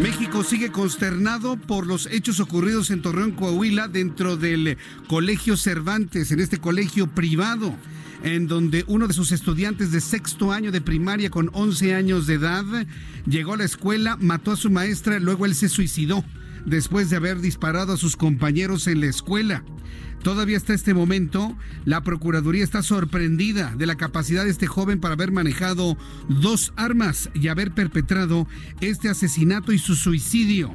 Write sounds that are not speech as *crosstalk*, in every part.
México sigue consternado por los hechos ocurridos en Torreón, Coahuila, dentro del Colegio Cervantes, en este colegio privado, en donde uno de sus estudiantes de sexto año de primaria con 11 años de edad llegó a la escuela, mató a su maestra, luego él se suicidó después de haber disparado a sus compañeros en la escuela. Todavía hasta este momento, la Procuraduría está sorprendida de la capacidad de este joven para haber manejado dos armas y haber perpetrado este asesinato y su suicidio.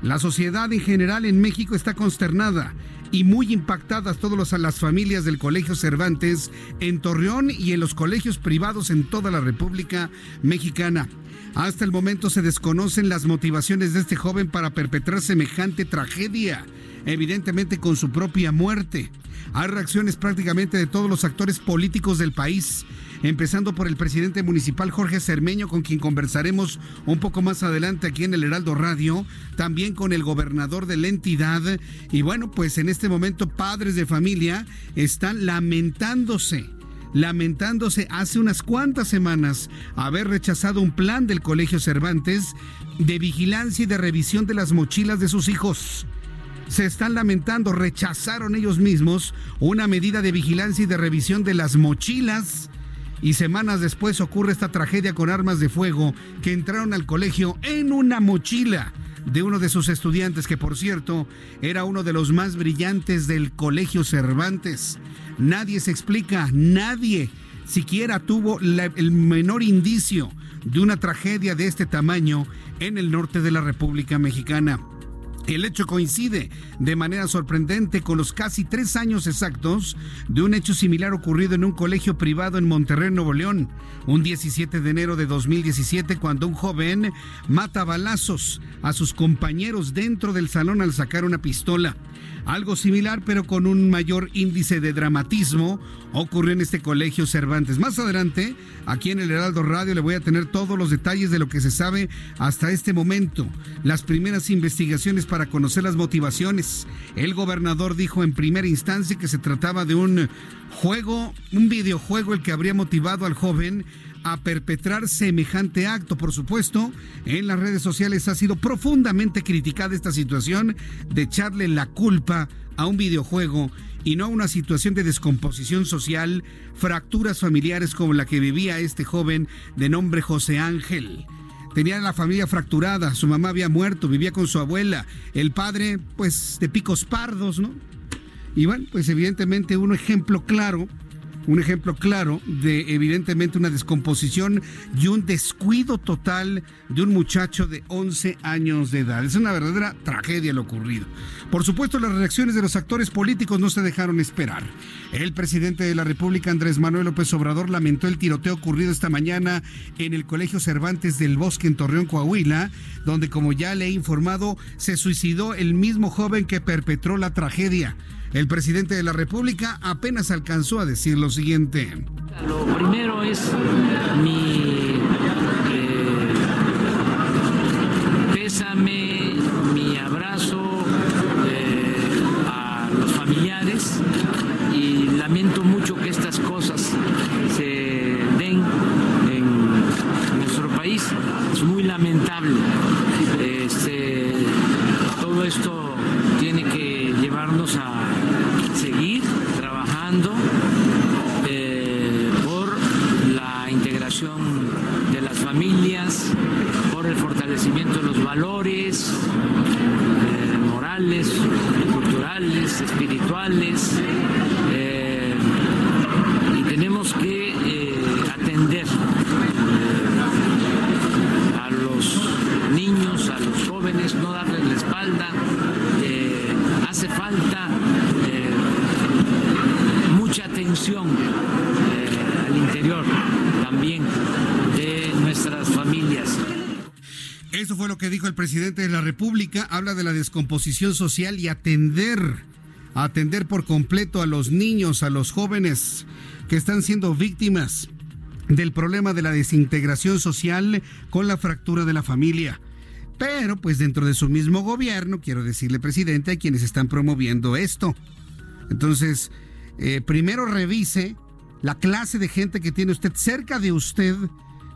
La sociedad en general en México está consternada y muy impactadas todas las familias del Colegio Cervantes en Torreón y en los colegios privados en toda la República Mexicana. Hasta el momento se desconocen las motivaciones de este joven para perpetrar semejante tragedia evidentemente con su propia muerte. Hay reacciones prácticamente de todos los actores políticos del país, empezando por el presidente municipal Jorge Cermeño, con quien conversaremos un poco más adelante aquí en el Heraldo Radio, también con el gobernador de la entidad. Y bueno, pues en este momento padres de familia están lamentándose lamentándose hace unas cuantas semanas haber rechazado un plan del Colegio Cervantes de vigilancia y de revisión de las mochilas de sus hijos se están lamentando, rechazaron ellos mismos una medida de vigilancia y de revisión de las mochilas. Y semanas después ocurre esta tragedia con armas de fuego que entraron al colegio en una mochila de uno de sus estudiantes, que por cierto era uno de los más brillantes del colegio Cervantes. Nadie se explica, nadie siquiera tuvo el menor indicio de una tragedia de este tamaño en el norte de la República Mexicana. El hecho coincide de manera sorprendente con los casi tres años exactos de un hecho similar ocurrido en un colegio privado en Monterrey, Nuevo León, un 17 de enero de 2017, cuando un joven mata balazos a sus compañeros dentro del salón al sacar una pistola. Algo similar, pero con un mayor índice de dramatismo, ocurrió en este colegio Cervantes. Más adelante, aquí en el Heraldo Radio, le voy a tener todos los detalles de lo que se sabe hasta este momento. Las primeras investigaciones para conocer las motivaciones. El gobernador dijo en primera instancia que se trataba de un juego, un videojuego el que habría motivado al joven a perpetrar semejante acto. Por supuesto, en las redes sociales ha sido profundamente criticada esta situación de echarle la culpa a un videojuego y no a una situación de descomposición social, fracturas familiares como la que vivía este joven de nombre José Ángel. Tenía la familia fracturada, su mamá había muerto, vivía con su abuela, el padre pues de picos pardos, ¿no? Y bueno, pues evidentemente un ejemplo claro un ejemplo claro de evidentemente una descomposición y un descuido total de un muchacho de 11 años de edad. Es una verdadera tragedia lo ocurrido. Por supuesto, las reacciones de los actores políticos no se dejaron esperar. El presidente de la República, Andrés Manuel López Obrador, lamentó el tiroteo ocurrido esta mañana en el Colegio Cervantes del Bosque en Torreón, Coahuila, donde, como ya le he informado, se suicidó el mismo joven que perpetró la tragedia. El presidente de la República apenas alcanzó a decir lo siguiente. Lo primero es mi eh, pésame, mi abrazo eh, a los familiares y lamento mucho que estas cosas se den en nuestro país. Es muy lamentable. Este, todo esto tiene que llevarnos a seguir trabajando eh, por la integración de las familias, por el fortalecimiento de los valores eh, morales, culturales, espirituales. Eh, y tenemos que atender a los niños, a los jóvenes, no darles la espalda. hace falta mucha atención al interior también de nuestras familias. Eso fue lo que dijo el presidente de la República. Habla de la descomposición social y atender, atender por completo a los niños, a los jóvenes que están siendo víctimas del problema de la desintegración social con la fractura de la familia. Pero pues dentro de su mismo gobierno, quiero decirle presidente, a quienes están promoviendo esto. Entonces, eh, primero revise la clase de gente que tiene usted cerca de usted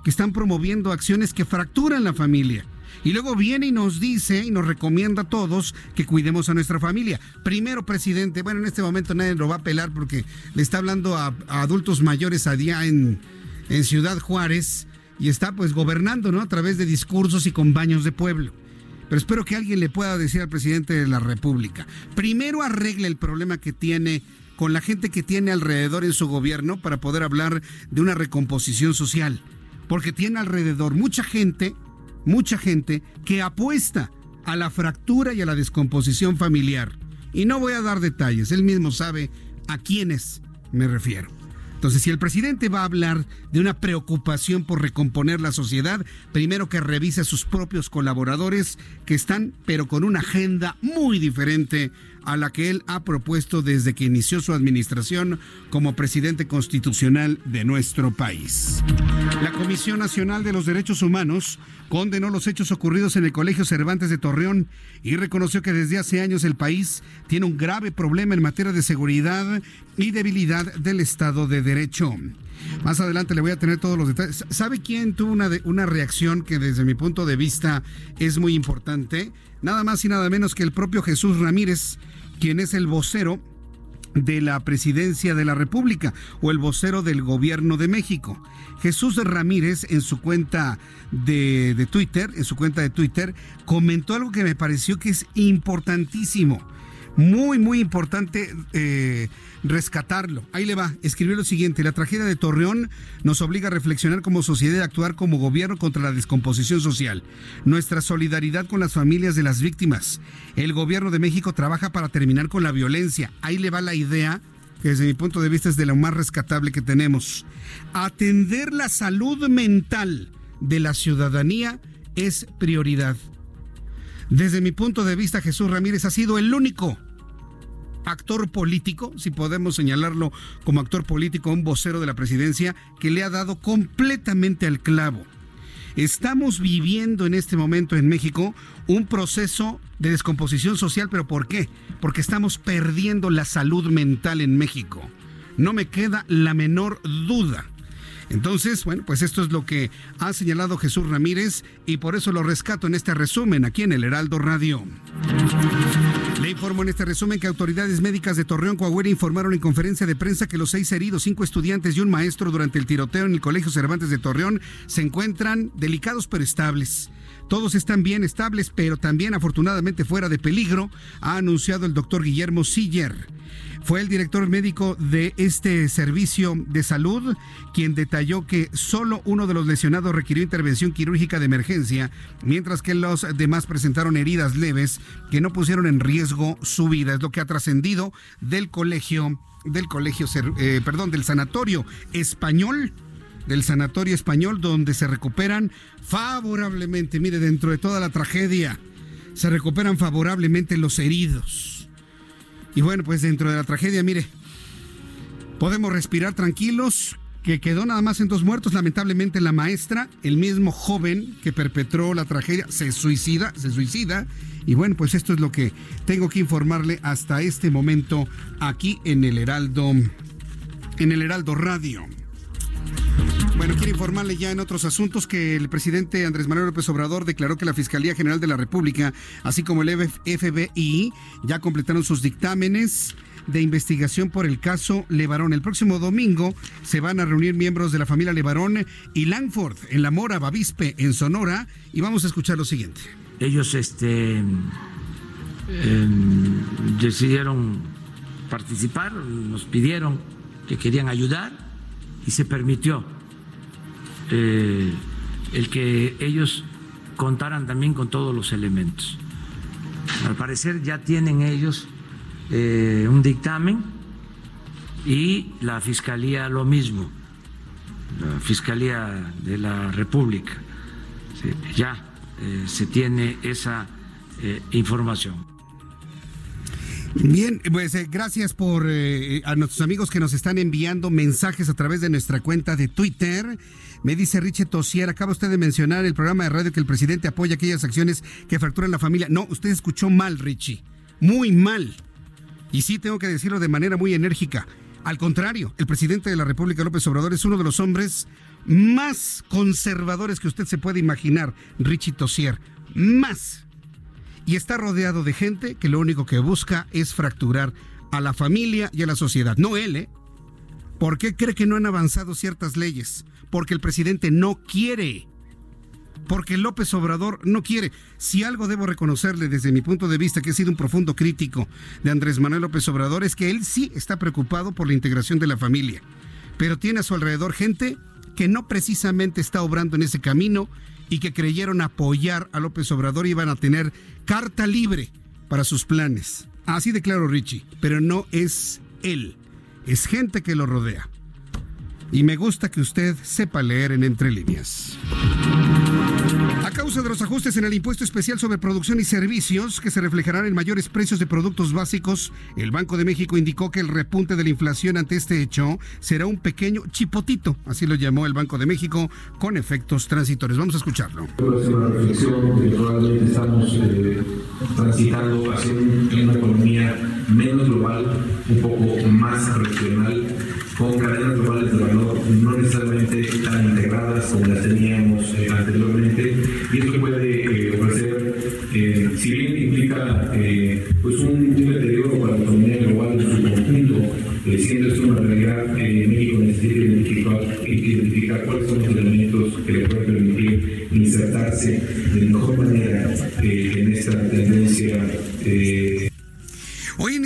que están promoviendo acciones que fracturan la familia. Y luego viene y nos dice y nos recomienda a todos que cuidemos a nuestra familia. Primero, presidente, bueno, en este momento nadie lo va a pelar porque le está hablando a, adultos mayores a día en, en Ciudad Juárez y está pues gobernando, ¿no? A través de discursos y con baños de pueblo. Pero espero que alguien le pueda decir al presidente de la República, primero arregle el problema que tiene con la gente que tiene alrededor en su gobierno para poder hablar de una recomposición social. Porque tiene alrededor mucha gente, mucha gente que apuesta a la fractura y a la descomposición familiar. Y no voy a dar detalles, él mismo sabe a quiénes me refiero. Entonces, si el presidente va a hablar de una preocupación por recomponer la sociedad, primero que revise a sus propios colaboradores que están, pero con una agenda muy diferente a la que él ha propuesto desde que inició su administración como presidente constitucional de nuestro país. La Comisión Nacional de los Derechos Humanos condenó los hechos ocurridos en el Colegio Cervantes de Torreón y reconoció que desde hace años el país tiene un grave problema en materia de seguridad y debilidad del Estado de Derecho. Más adelante le voy a tener todos los detalles. ¿Sabe quién tuvo una, una reacción que desde mi punto de vista es muy importante? Nada más y nada menos que el propio Jesús Ramírez, quien es el vocero de la presidencia de la República o el vocero del gobierno de México. Jesús Ramírez en su cuenta de, de, Twitter, en su cuenta de Twitter, comentó algo que me pareció que es importantísimo muy, muy importante eh, rescatarlo. Ahí le va, escribió lo siguiente, la tragedia de Torreón nos obliga a reflexionar como sociedad y actuar como gobierno contra la descomposición social. Nuestra solidaridad con las familias de las víctimas. El gobierno de México trabaja para terminar con la violencia. Ahí le va la idea que desde mi punto de vista es de lo más rescatable que tenemos. Atender la salud mental de la ciudadanía es prioridad. Desde mi punto de vista, Jesús Ramírez ha sido el único actor político, si podemos señalarlo como actor político, un vocero de la presidencia, que le ha dado completamente al clavo. Estamos viviendo en este momento en México un proceso de descomposición social, pero ¿por qué? Porque estamos perdiendo la salud mental en México. No me queda la menor duda. Entonces, bueno, pues esto es lo que ha señalado Jesús Ramírez y por eso lo rescato en este resumen aquí en el Heraldo Radio. Le informo en este resumen que autoridades médicas de Torreón, Coahuila informaron en conferencia de prensa que los seis heridos, cinco estudiantes y un maestro durante el tiroteo en el Colegio Cervantes de Torreón se encuentran delicados pero estables. Todos están bien estables, pero también afortunadamente fuera de peligro, ha anunciado el doctor Guillermo Siller. Fue el director médico de este servicio de salud quien detalló que solo uno de los lesionados requirió intervención quirúrgica de emergencia, mientras que los demás presentaron heridas leves que no pusieron en riesgo su vida. Es lo que ha trascendido del colegio, del colegio, eh, perdón, del sanatorio español del Sanatorio Español, donde se recuperan favorablemente, mire, dentro de toda la tragedia, se recuperan favorablemente los heridos. Y bueno, pues dentro de la tragedia, mire, podemos respirar tranquilos, que quedó nada más en dos muertos. Lamentablemente la maestra, el mismo joven que perpetró la tragedia, se suicida, se suicida. Y bueno, pues esto es lo que tengo que informarle hasta este momento aquí en el Heraldo, en el Heraldo Radio. Bueno, quiero informarle ya en otros asuntos que el presidente Andrés Manuel López Obrador declaró que la Fiscalía General de la República, así como el FBI, ya completaron sus dictámenes de investigación por el caso Levarón. El próximo domingo se van a reunir miembros de la familia Levarón y Langford en La Mora, Bavispe, en Sonora, y vamos a escuchar lo siguiente. Ellos este, em, decidieron participar, nos pidieron que querían ayudar y se permitió eh, el que ellos contaran también con todos los elementos. Al parecer ya tienen ellos eh, un dictamen y la Fiscalía lo mismo. la Fiscalía de la República. ya eh, se tiene esa información. Bien, pues eh, gracias por a nuestros amigos que nos están enviando mensajes a través de nuestra cuenta de Twitter. Me dice Richie Tosier, acaba usted de mencionar el programa de radio que el presidente apoya aquellas acciones que fracturan la familia. No, usted escuchó mal, Richie. Muy mal. Y sí tengo que decirlo de manera muy enérgica. Al contrario, el presidente de la República, López Obrador, es uno de los hombres más conservadores que usted se puede imaginar, Richie Tosier. Más. Y está rodeado de gente que lo único que busca es fracturar a la familia y a la sociedad. No él, ¿eh? ¿Por qué cree que no han avanzado ciertas leyes? porque el presidente no quiere. Porque López Obrador no quiere. Si algo debo reconocerle desde mi punto de vista, que he sido un profundo crítico de Andrés Manuel López Obrador, es que él sí está preocupado por la integración de la familia. Pero tiene a su alrededor gente que no precisamente está obrando en ese camino y que creyeron apoyar a López Obrador iban a tener carta libre para sus planes. Así de claro, Richie, pero no es él, es gente que lo rodea y me gusta que usted sepa leer en entre líneas. A causa de los ajustes en el impuesto especial sobre producción y servicios que se reflejarán en mayores precios de productos básicos, el Banco de México indicó que el repunte de la inflación ante este hecho será un pequeño chipotito, así lo llamó el Banco de México, con efectos transitorios. Vamos a escucharlo. una reflexión que probablemente estamos eh, transitando hacia una economía menos global, un poco más regional con cadenas globales de valor no necesariamente tan integradas como las teníamos eh, anteriormente y esto puede eh, ofrecer, eh, si bien implica pues un, deterioro para la economía global en su conjunto, siendo esto una realidad, México necesita identificar, identificar cuáles son los elementos que le pueden permitir insertarse de mejor manera en esta tendencia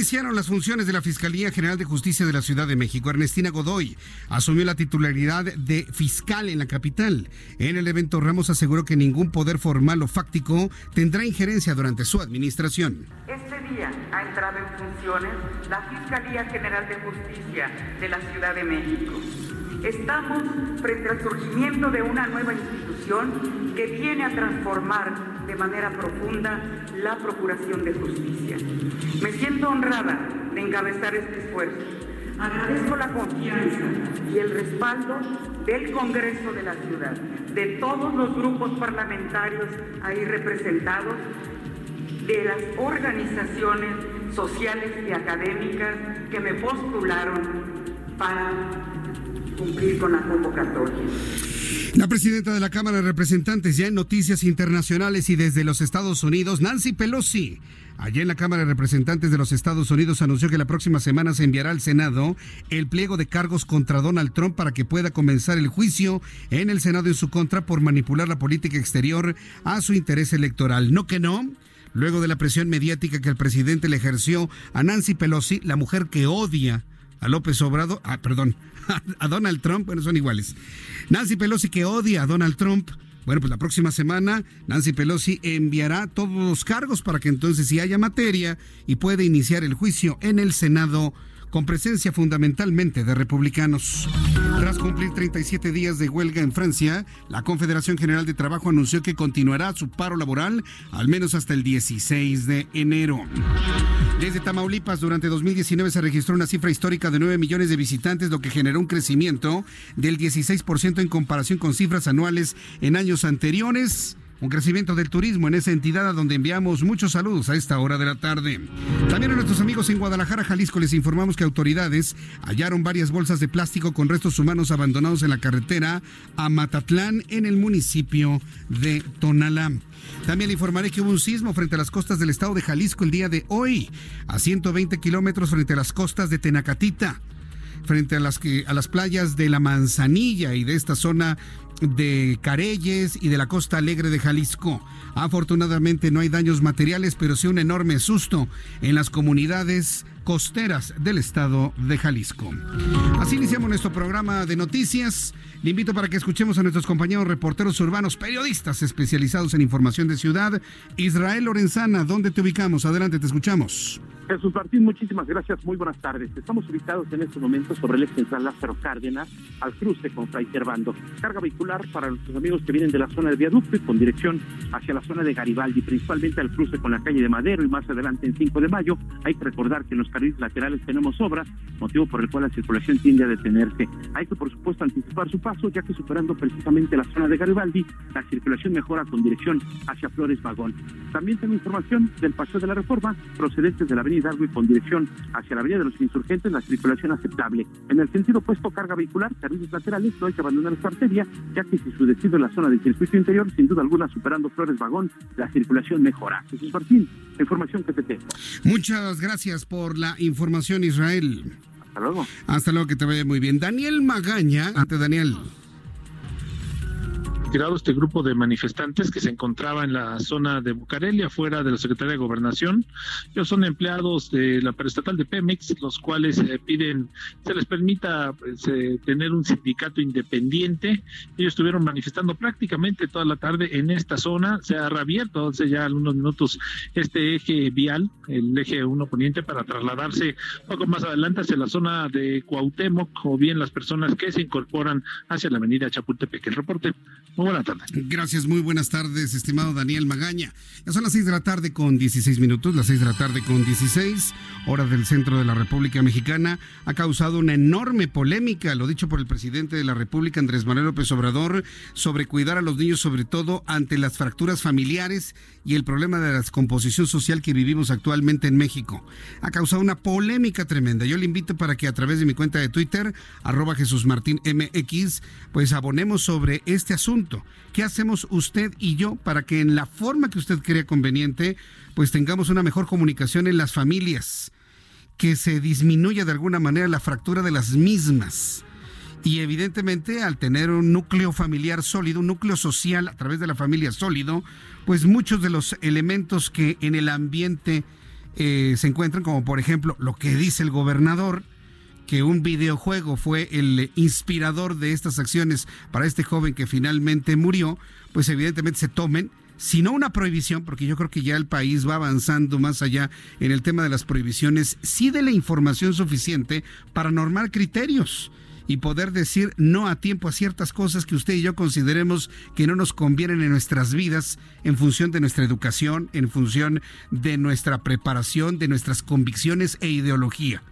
iniciaron las funciones de la Fiscalía General de Justicia de la Ciudad de México. Ernestina Godoy asumió la titularidad de fiscal en la capital. En el evento Ramos aseguró que ningún poder formal o fáctico tendrá injerencia durante su administración. Este día ha entrado en funciones la Fiscalía General de Justicia de la Ciudad de México Estamos frente al surgimiento de una nueva institución que viene a transformar de manera profunda la Procuración de Justicia. Me siento honrada de encabezar este esfuerzo. Agradezco la confianza y el respaldo del Congreso de la Ciudad, de todos los grupos parlamentarios ahí representados, de las organizaciones sociales y académicas que me postularon para cumplir con la convocatoria. La presidenta de la Cámara de Representantes, ya en noticias internacionales y desde los Estados Unidos, Nancy Pelosi. Allí en la Cámara de Representantes de los Estados Unidos anunció que la próxima semana se enviará al Senado el pliego de cargos contra Donald Trump para que pueda comenzar el juicio en el Senado en su contra por manipular la política exterior a su interés electoral. No que no. Luego de la presión mediática que el presidente le ejerció a Nancy Pelosi, la mujer que odia a López Obrador, ah, perdón, *laughs* a Donald Trump, bueno, son iguales. Nancy Pelosi que odia a Donald Trump. Bueno, pues la próxima semana Nancy Pelosi enviará todos los cargos para que entonces si haya materia y puede iniciar el juicio en el Senado con presencia fundamentalmente de republicanos. Tras cumplir 37 días de huelga en Francia, la Confederación General de Trabajo anunció que continuará su paro laboral al menos hasta el 16 de enero. Desde Tamaulipas, durante 2019 se registró una cifra histórica de 9 millones de visitantes, lo que generó un crecimiento del 16% en comparación con cifras anuales en años anteriores un crecimiento del turismo en esa entidad a donde enviamos muchos saludos a esta hora de la tarde. También a nuestros amigos en Guadalajara, Jalisco, les informamos que autoridades hallaron varias bolsas de plástico con restos humanos abandonados en la carretera a Matatlán, en el municipio de Tonalá. También le informaré que hubo un sismo frente a las costas del estado de Jalisco el día de hoy, a 120 kilómetros frente a las costas de Tenacatita frente a las, a las playas de la Manzanilla y de esta zona de Careyes y de la Costa Alegre de Jalisco. Afortunadamente no hay daños materiales, pero sí un enorme susto en las comunidades costeras del estado de Jalisco. Así iniciamos nuestro programa de noticias. Le invito para que escuchemos a nuestros compañeros reporteros urbanos, periodistas especializados en información de ciudad. Israel Lorenzana, ¿dónde te ubicamos? Adelante, te escuchamos. Jesús Martín, muchísimas gracias. Muy buenas tardes. Estamos ubicados en este momento sobre el eje central Lázaro Cárdenas, al cruce con Fray Servando. Carga vehicular para nuestros amigos que vienen de la zona de viaducto y con dirección hacia la zona de Garibaldi, principalmente al cruce con la calle de Madero y más adelante en 5 de mayo. Hay que recordar que en los carriles laterales tenemos obras, motivo por el cual la circulación tiende a detenerse. Hay que, por supuesto, anticipar su paso, ya que superando precisamente la zona de Garibaldi, la circulación mejora con dirección hacia Flores Vagón. También tengo información del Paseo de la Reforma, procedentes de la avenida Hidalgo y con dirección hacia la avenida de los insurgentes, la circulación aceptable. En el sentido opuesto, carga vehicular, carriles laterales, no hay que abandonar esta arteria, ya que si su destino es la zona del circuito interior, sin duda alguna, superando Flores Vagón, la circulación mejora. Jesús Martín, información que te tengo. Muchas gracias por la información, Israel. Hasta luego. Hasta luego, que te vaya muy bien. Daniel Magaña, ante Daniel retirado este grupo de manifestantes que se encontraba en la zona de Bucareli, afuera de la Secretaría de Gobernación. Ellos son empleados de la perestatal de Pemex, los cuales eh, piden se les permita pues, eh, tener un sindicato independiente. Ellos estuvieron manifestando prácticamente toda la tarde en esta zona. Se ha reabierto hace ya algunos minutos este eje vial, el eje 1 poniente, para trasladarse poco más adelante hacia la zona de Cuauhtémoc o bien las personas que se incorporan hacia la avenida Chapultepec. El reporte. Buenas tardes. Gracias, muy buenas tardes, estimado Daniel Magaña. Ya son las seis de la tarde con 16 minutos, las seis de la tarde con 16, hora del centro de la República Mexicana. Ha causado una enorme polémica, lo dicho por el presidente de la República, Andrés Manuel López Obrador, sobre cuidar a los niños, sobre todo ante las fracturas familiares y el problema de la descomposición social que vivimos actualmente en México. Ha causado una polémica tremenda. Yo le invito para que a través de mi cuenta de Twitter, arroba Jesús Martín MX, pues abonemos sobre este asunto ¿Qué hacemos usted y yo para que en la forma que usted crea conveniente, pues tengamos una mejor comunicación en las familias? Que se disminuya de alguna manera la fractura de las mismas. Y evidentemente al tener un núcleo familiar sólido, un núcleo social a través de la familia sólido, pues muchos de los elementos que en el ambiente eh, se encuentran, como por ejemplo lo que dice el gobernador, que un videojuego fue el inspirador de estas acciones para este joven que finalmente murió, pues evidentemente se tomen si no una prohibición, porque yo creo que ya el país va avanzando más allá en el tema de las prohibiciones, sí de la información suficiente para normar criterios y poder decir no a tiempo a ciertas cosas que usted y yo consideremos que no nos convienen en nuestras vidas en función de nuestra educación, en función de nuestra preparación, de nuestras convicciones e ideología.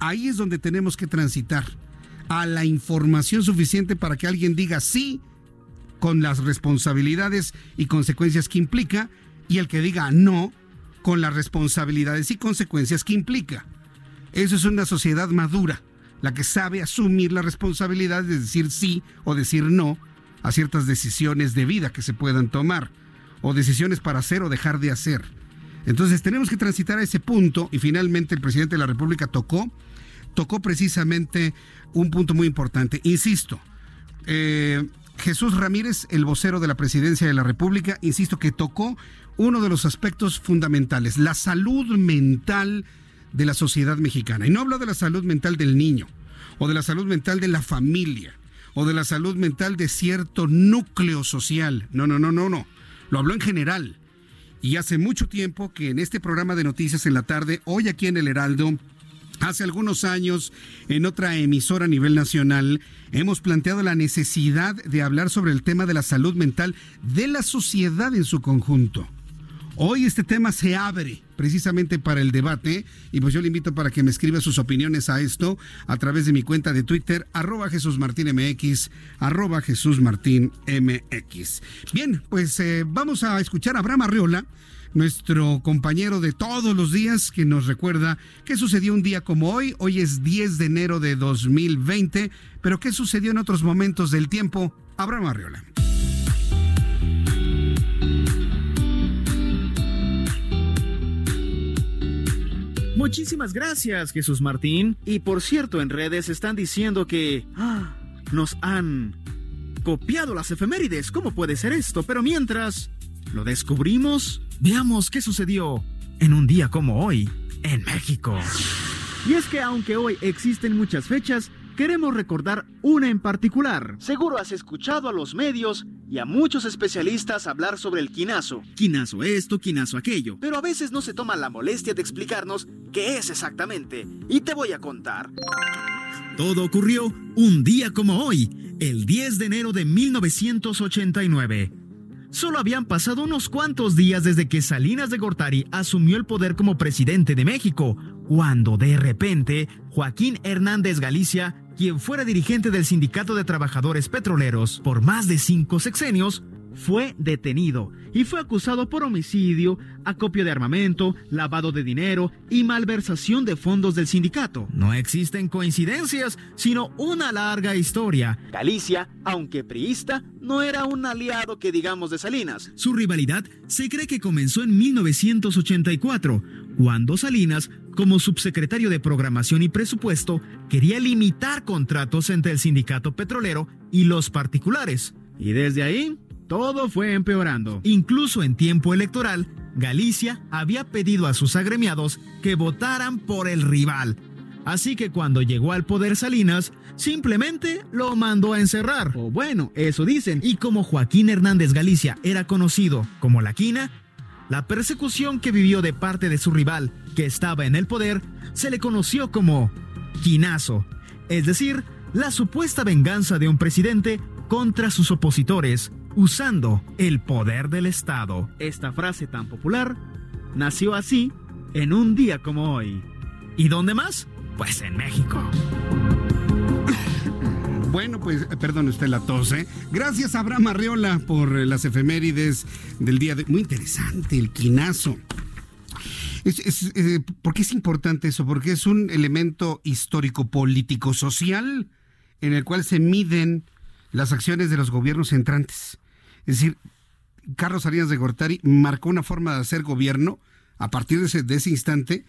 Ahí es donde tenemos que transitar a la información suficiente para que alguien diga sí con las responsabilidades y consecuencias que implica y el que diga no con las responsabilidades y consecuencias que implica. Eso es una sociedad madura, la que sabe asumir la responsabilidad de decir sí o decir no a ciertas decisiones de vida que se puedan tomar, o decisiones para hacer o dejar de hacer. Entonces tenemos que transitar a ese punto y finalmente el presidente de la República tocó tocó precisamente un punto muy importante. Insisto, eh, Jesús Ramírez, el vocero de la presidencia de la República, insisto que tocó uno de los aspectos fundamentales, la salud mental de la sociedad mexicana. Y no habla de la salud mental del niño, o de la salud mental de la familia, o de la salud mental de cierto núcleo social. No, no, no, no, no. Lo habló en general. Y hace mucho tiempo que en este programa de noticias en la tarde, hoy aquí en el Heraldo, Hace algunos años, en otra emisora a nivel nacional, hemos planteado la necesidad de hablar sobre el tema de la salud mental de la sociedad en su conjunto. Hoy este tema se abre precisamente para el debate y pues yo le invito para que me escriba sus opiniones a esto a través de mi cuenta de Twitter arroba Jesús Martín MX arroba Jesús Martín MX. Bien, pues eh, vamos a escuchar a Abraham Arriola nuestro compañero de todos los días que nos recuerda qué sucedió un día como hoy. Hoy es 10 de enero de 2020, pero qué sucedió en otros momentos del tiempo. Abraham Arriola. Muchísimas gracias, Jesús Martín. Y por cierto, en redes están diciendo que ah, nos han copiado las efemérides. ¿Cómo puede ser esto? Pero mientras lo descubrimos, veamos qué sucedió en un día como hoy en México. Y es que aunque hoy existen muchas fechas, queremos recordar una en particular. Seguro has escuchado a los medios y a muchos especialistas hablar sobre el quinazo. Quinazo esto, quinazo aquello. Pero a veces no se toma la molestia de explicarnos qué es exactamente y te voy a contar. Todo ocurrió un día como hoy, el 10 de enero de 1989. Solo habían pasado unos cuantos días desde que Salinas de Gortari asumió el poder como presidente de México, cuando de repente Joaquín Hernández Galicia, quien fuera dirigente del Sindicato de Trabajadores Petroleros por más de cinco sexenios, fue detenido y fue acusado por homicidio, acopio de armamento, lavado de dinero y malversación de fondos del sindicato. No existen coincidencias, sino una larga historia. Galicia, aunque priista, no era un aliado que digamos de Salinas. Su rivalidad se cree que comenzó en 1984, cuando Salinas, como subsecretario de Programación y Presupuesto, quería limitar contratos entre el sindicato petrolero y los particulares. Y desde ahí todo fue empeorando. Incluso en tiempo electoral, Galicia había pedido a sus agremiados que votaran por el rival. Así que cuando llegó al poder Salinas, simplemente lo mandó a encerrar. O bueno, eso dicen. Y como Joaquín Hernández Galicia era conocido como la quina, la persecución que vivió de parte de su rival, que estaba en el poder, se le conoció como quinazo, es decir, la supuesta venganza de un presidente contra sus opositores usando el poder del Estado. Esta frase tan popular nació así en un día como hoy. ¿Y dónde más? Pues en México. *laughs* Bueno, pues perdón usted la tos, ¿eh? Gracias Abraham Arriola por eh, las efemérides del día de... Muy interesante, el quinazo. Eh, ¿Por qué es importante eso? Porque es un elemento histórico, político, social en el cual se miden las acciones de los gobiernos entrantes. Es decir, Carlos Salinas de Gortari marcó una forma de hacer gobierno a partir de ese, de ese instante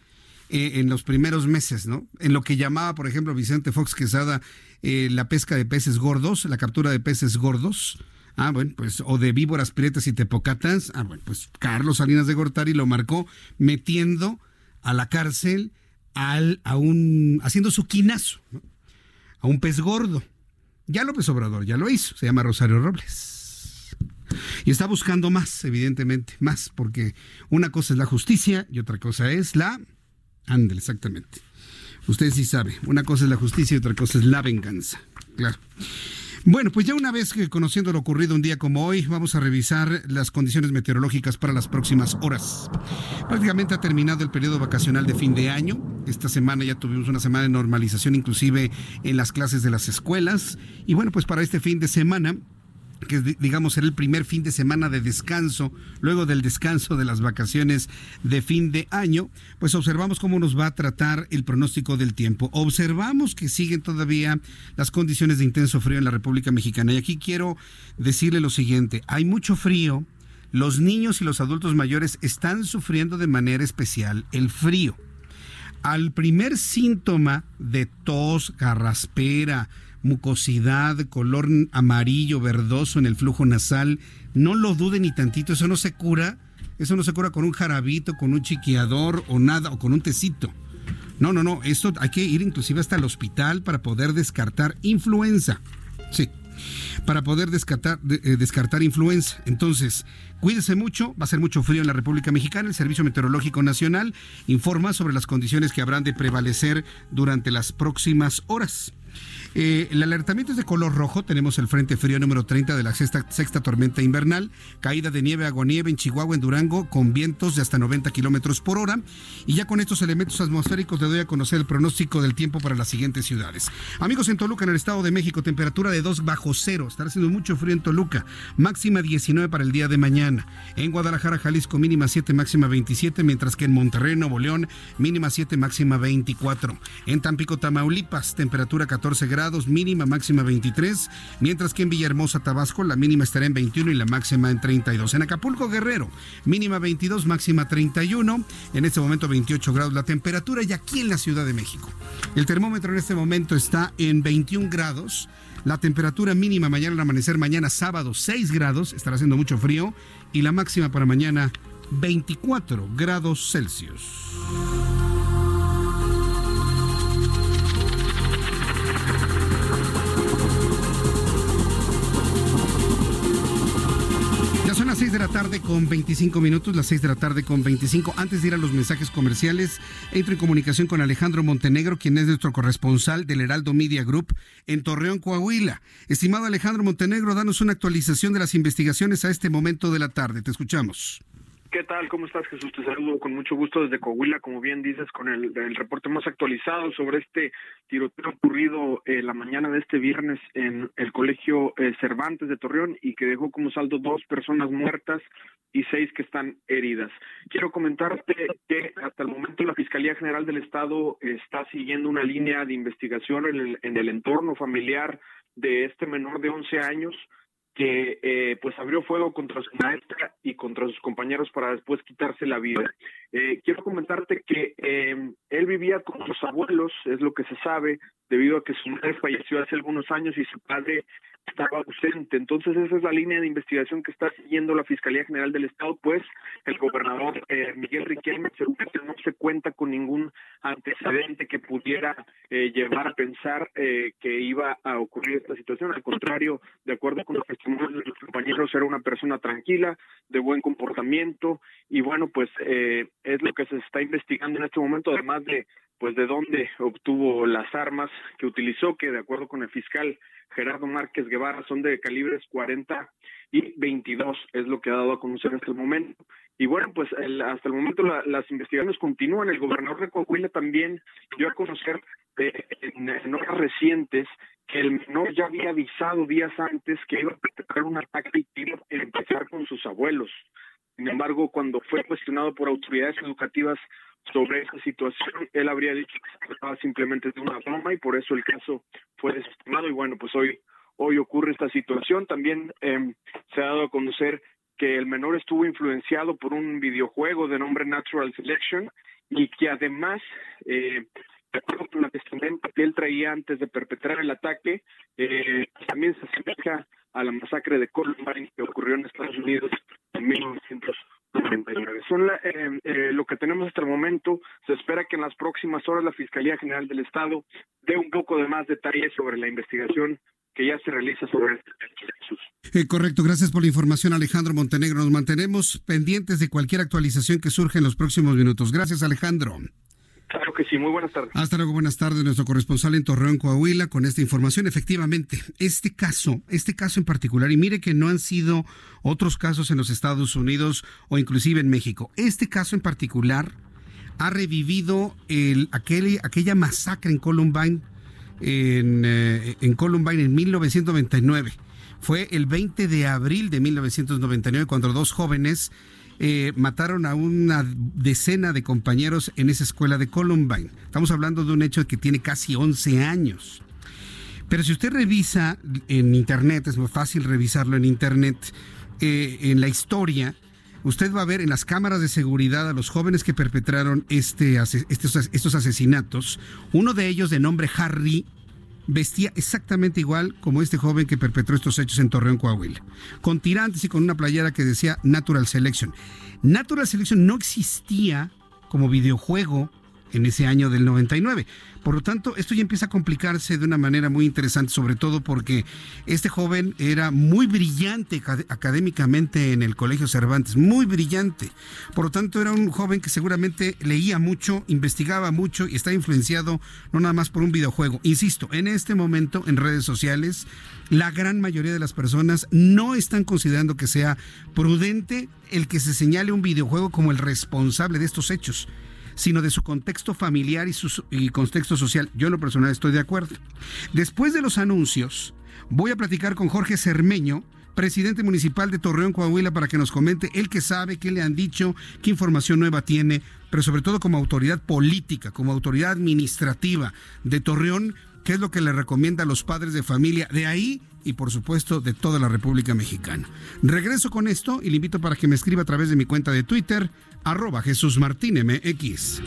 eh, en los primeros meses, ¿no? En lo que llamaba, por ejemplo, Vicente Fox Quesada eh, la pesca de peces gordos, la captura de peces gordos. Ah, bueno, pues, o de víboras prietas y tepocatas. Ah, bueno, pues Carlos Salinas de Gortari lo marcó metiendo a la cárcel al, a un, haciendo su quinazo, a un pez gordo. Ya López Obrador ya lo hizo, se llama Rosario Robles. Y está buscando más, evidentemente, más, porque una cosa es la justicia y otra cosa es la... Ándale, exactamente. Usted sí sabe, una cosa es la justicia y otra cosa es la venganza. Claro. Bueno, pues ya una vez que conociendo lo ocurrido un día como hoy, vamos a revisar las condiciones meteorológicas para las próximas horas. Prácticamente ha terminado el periodo vacacional de fin de año. Esta semana ya tuvimos una semana de normalización inclusive en las clases de las escuelas. Y bueno, pues para este fin de semana que digamos será el primer fin de semana de descanso, luego del descanso de las vacaciones de fin de año, pues observamos cómo nos va a tratar el pronóstico del tiempo. Observamos que siguen todavía las condiciones de intenso frío en la República Mexicana. Y aquí quiero decirle lo siguiente, hay mucho frío, los niños y los adultos mayores están sufriendo de manera especial el frío. Al primer síntoma de tos, garraspera, mucosidad, color amarillo, verdoso en el flujo nasal. No lo dude ni tantito, eso no se cura. Eso no se cura con un jarabito, con un chiqueador o nada, o con un tecito. No, no, no, esto hay que ir inclusive hasta el hospital para poder descartar influenza. Sí, para poder descartar, eh, descartar influenza. Entonces, cuídese mucho, va a ser mucho frío en la República Mexicana. El Servicio Meteorológico Nacional informa sobre las condiciones que habrán de prevalecer durante las próximas horas. Eh, el alertamiento es de color rojo. Tenemos el Frente Frío número 30 de la sexta, tormenta invernal. Caída de nieve, aguanieve en Chihuahua, en Durango, con vientos de hasta 90 kilómetros por hora. Y ya con estos elementos atmosféricos le doy a conocer el pronóstico del tiempo para las siguientes ciudades. Amigos, en Toluca, en el Estado de México, temperatura de 2 bajo cero. Estará haciendo mucho frío en Toluca. Máxima 19 para el día de mañana. En Guadalajara, Jalisco, mínima 7, máxima 27. Mientras que en Monterrey, Nuevo León, mínima 7, máxima 24. En Tampico, Tamaulipas, temperatura 14 grados mínima, máxima 23, mientras que en Villahermosa, Tabasco, la mínima estará en 21 y la máxima en 32. En Acapulco, Guerrero, mínima 22, máxima 31, en este momento 28 grados la temperatura y aquí en la Ciudad de México. El termómetro en este momento está en 21 grados. La temperatura mínima mañana al amanecer, mañana sábado 6 grados, estará haciendo mucho frío, y la máxima para mañana 24 grados Celsius. Las 6 de la tarde con 25 minutos, las 6 de la tarde con 25. Antes de ir a los mensajes comerciales, entro en comunicación con Alejandro Montenegro, quien es nuestro corresponsal del Heraldo Media Group en Torreón, Coahuila. Estimado Alejandro Montenegro, danos una actualización de las investigaciones a este momento de la tarde. Te escuchamos. ¿Qué tal? ¿Cómo estás, Jesús? Te saludo con mucho gusto desde Coahuila, como bien dices, con el, reporte más actualizado sobre este tiroteo ocurrido eh, la mañana de este viernes en el Colegio eh, Cervantes de Torreón y que dejó como saldo dos personas muertas y seis que están heridas. Quiero comentarte que hasta el momento la Fiscalía General del Estado está siguiendo una línea de investigación en el, en el entorno familiar de este menor de 11 años que eh, pues abrió fuego contra su maestra y contra sus compañeros para después quitarse la vida. Eh, quiero comentarte que eh, él vivía con sus abuelos, es lo que se sabe, debido a que su madre falleció hace algunos años y su padre estaba ausente. Entonces esa es la línea de investigación que está siguiendo la Fiscalía General del Estado, pues el gobernador eh, Miguel Riquelme no se cuenta con ningún antecedente que pudiera eh, llevar a pensar eh, que iba a ocurrir esta situación. Al contrario, de acuerdo con los testimonios de los compañeros, era una persona tranquila, de buen comportamiento y bueno, pues es lo que se está investigando en este momento, además de pues de dónde obtuvo las armas que utilizó, que de acuerdo con el fiscal Gerardo Márquez Guevara son de calibres 40 y 22, es lo que ha dado a conocer en este momento. Y bueno, pues hasta el momento las investigaciones continúan. El gobernador de Coahuila también dio a conocer eh, en, horas recientes que el menor ya había avisado días antes que iba a preparar un ataque y iba a empezar con sus abuelos. Sin embargo, cuando fue cuestionado por autoridades educativas sobre esa situación, él habría dicho que se trataba simplemente de una broma y por eso el caso fue desestimado y bueno, pues hoy hoy ocurre esta situación. También eh, se ha dado a conocer que el menor estuvo influenciado por un videojuego de nombre Natural Selection y que además, eh, de acuerdo la testamento que él traía antes de perpetrar el ataque, eh, también se asemeja a la masacre de Columbine que ocurrió en Estados Unidos en 1900 eh, eh, lo que tenemos hasta el momento. Se espera que en las próximas horas la Fiscalía General del Estado dé un poco de más detalles sobre la investigación que ya se realiza sobre este eh, correcto, gracias por la información Alejandro Montenegro. Nos mantenemos pendientes de cualquier actualización que surja en los próximos minutos. Gracias Alejandro. Claro que sí, muy buenas tardes. Hasta luego, buenas tardes, nuestro corresponsal en Torreón, Coahuila, con esta información. Efectivamente, este caso, este caso en particular, y mire que no han sido otros casos en los Estados Unidos o inclusive en México, este caso en particular ha revivido el, aquel, aquella masacre en Columbine, en, eh, en Columbine en 1999. Fue el 20 de abril de 1999 cuando dos jóvenes eh, mataron a una decena de compañeros en esa escuela de Columbine. Estamos hablando de un hecho que tiene casi 11 años. Pero si usted revisa en Internet, es muy fácil revisarlo en Internet, eh, en la historia, usted va a ver en las cámaras de seguridad a los jóvenes que perpetraron este, estos, estos asesinatos. Uno de ellos, de nombre Harry vestía exactamente igual como este joven que perpetró estos hechos en Torreón, Coahuila, con tirantes y con una playera que decía Natural Selection. Natural Selection no existía como videojuego en ese año del 99. Por lo tanto, esto ya empieza a complicarse de una manera muy interesante, sobre todo porque este joven era muy brillante académicamente en el Colegio Cervantes, muy brillante. Por lo tanto, era un joven que seguramente leía mucho, investigaba mucho y está influenciado no nada más por un videojuego. Insisto, en este momento en redes sociales, la gran mayoría de las personas no están considerando que sea prudente el que se señale un videojuego como el responsable de estos hechos sino de su contexto familiar y su contexto social. Yo en lo personal estoy de acuerdo. Después de los anuncios, voy a platicar con Jorge Cermeño, presidente municipal de Torreón, Coahuila, para que nos comente él que sabe, qué le han dicho, qué información nueva tiene, pero sobre todo como autoridad política, como autoridad administrativa de Torreón, qué es lo que le recomienda a los padres de familia de ahí y por supuesto de toda la República Mexicana. Regreso con esto y le invito para que me escriba a través de mi cuenta de Twitter, arroba Jesús Martín MX.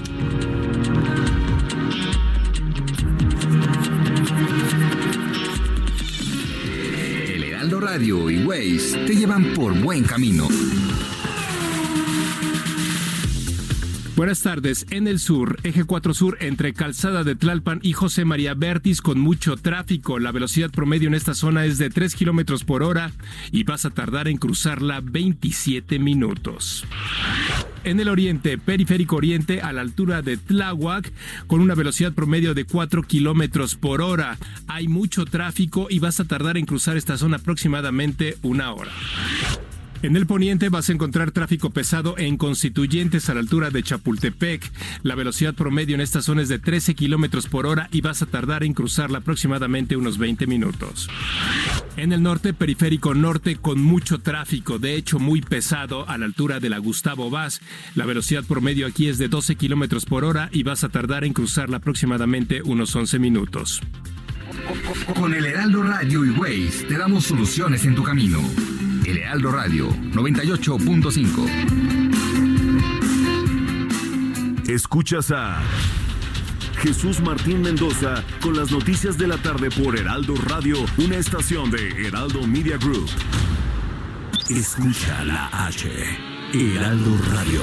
El Heraldo Radio y Waze te llevan por buen camino. Buenas tardes. En el sur, eje 4 sur, entre Calzada de Tlalpan y José María Bertis, con mucho tráfico. La velocidad promedio en esta zona es de 3 kilómetros por hora y vas a tardar en cruzarla 27 minutos. En el oriente, periférico oriente, a la altura de Tláhuac, con una velocidad promedio de 4 kilómetros por hora. Hay mucho tráfico y vas a tardar en cruzar esta zona aproximadamente una hora. En el poniente vas a encontrar tráfico pesado en Constituyentes a la altura de Chapultepec. La velocidad promedio en esta zona es de 13 kilómetros por hora y vas a tardar en cruzarla aproximadamente unos 20 minutos. En el norte, periférico norte, con mucho tráfico, de hecho muy pesado a la altura de la Gustavo Vaz. La velocidad promedio aquí es de 12 kilómetros por hora y vas a tardar en cruzarla aproximadamente unos 11 minutos. Con el Heraldo Radio y Waze te damos soluciones en tu camino. El Heraldo Radio 98.5. Escuchas a Jesús Martín Mendoza con las noticias de la tarde por Heraldo Radio, una estación de Heraldo Media Group. Escucha la H. Heraldo Radio.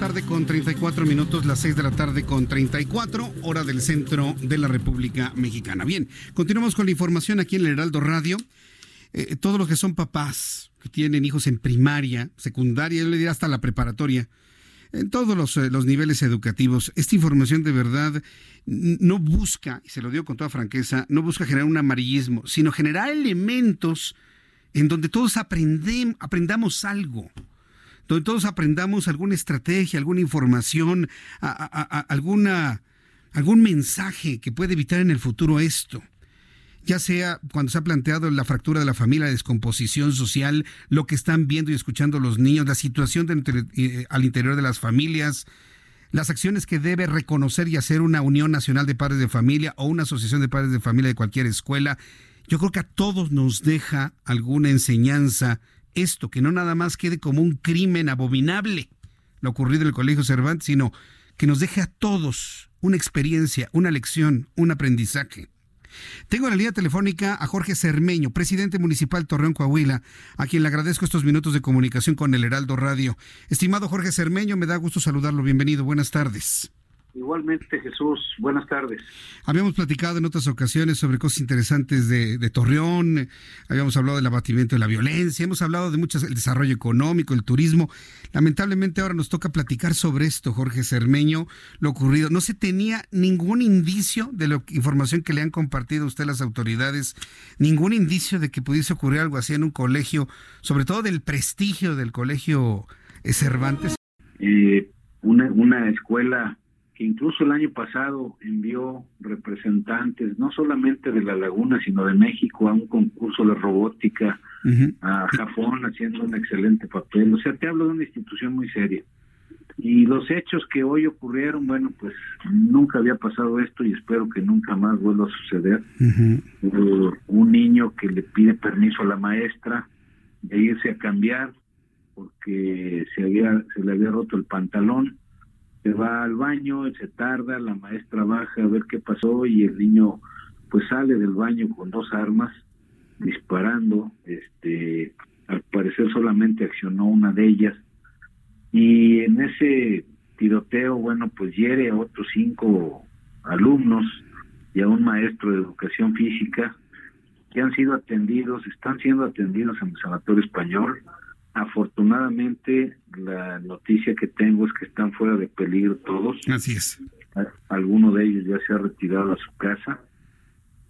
Tarde con 34 minutos, las 6 de la tarde con 34, hora del centro de la República Mexicana. Bien, continuamos con la información aquí en el Heraldo Radio. Eh, todos los que son papás, que tienen hijos en primaria, secundaria, yo le diría hasta la preparatoria, en todos los, eh, los niveles educativos, esta información de verdad no busca, y se lo digo con toda franqueza, no busca generar un amarillismo, sino generar elementos en donde todos aprendamos algo donde todos aprendamos alguna estrategia, alguna información, alguna, algún mensaje que puede evitar en el futuro esto. Ya sea cuando se ha planteado la fractura de la familia, la descomposición social, lo que están viendo y escuchando los niños, la situación eh, al interior de las familias, las acciones que debe reconocer y hacer una Unión Nacional de Padres de Familia o una Asociación de Padres de Familia de cualquier escuela. Yo creo que a todos nos deja alguna enseñanza esto, que no nada más quede como un crimen abominable lo ocurrido en el Colegio Cervantes, sino que nos deje a todos una experiencia, una lección, un aprendizaje. Tengo en la línea telefónica a Jorge Cermeño, presidente municipal Torreón Coahuila, a quien le agradezco estos minutos de comunicación con el Heraldo Radio. Estimado Jorge Cermeño, me da gusto saludarlo. Bienvenido, buenas tardes. Igualmente, Jesús, buenas tardes. Habíamos platicado en otras ocasiones sobre cosas interesantes de, de Torreón, habíamos hablado del abatimiento de la violencia, hemos hablado de muchas, el desarrollo económico, el turismo. Lamentablemente ahora nos toca platicar sobre esto, Jorge Cermeño, lo ocurrido. No se tenía ningún indicio de la información que le han compartido a usted las autoridades, ningún indicio de que pudiese ocurrir algo así en un colegio, sobre todo del prestigio del colegio eh, Cervantes. Eh, una, una escuela que incluso el año pasado envió representantes, no solamente de la laguna, sino de México, a un concurso de robótica a Japón haciendo un excelente papel. O sea, te hablo de una institución muy seria. Y los hechos que hoy ocurrieron, bueno, pues nunca había pasado esto y espero que nunca más vuelva a suceder. Eh, un niño que le pide permiso a la maestra de irse a cambiar porque se había se le había roto el pantalón se va al baño se tarda la maestra baja a ver qué pasó y el niño pues sale del baño con dos armas disparando este al parecer solamente accionó una de ellas y en ese tiroteo bueno pues hiere a otros cinco alumnos y a un maestro de educación física que han sido atendidos, están siendo atendidos en el Sanatorio Español. Afortunadamente, la noticia que tengo es que están fuera de peligro todos. Así es. Alguno de ellos ya se ha retirado a su casa.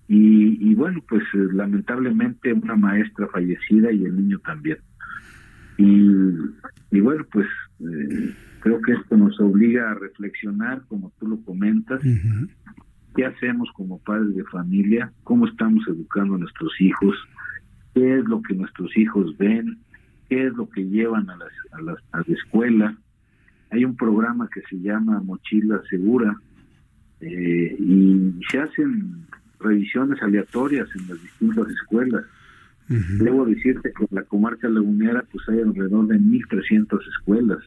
Y, y bueno, pues eh, lamentablemente una maestra fallecida y el niño también. Y, y bueno, pues Eh, creo que esto nos obliga a reflexionar, como tú lo comentas, qué hacemos como padres de familia, cómo estamos educando a nuestros hijos, qué es lo que nuestros hijos ven, qué es lo que llevan a, las, a, las, a la escuela. Hay un programa que se llama Mochila Segura eh, y se hacen revisiones aleatorias en las distintas escuelas. Debo decirte que en la comarca lagunera pues hay alrededor de 1.300 escuelas.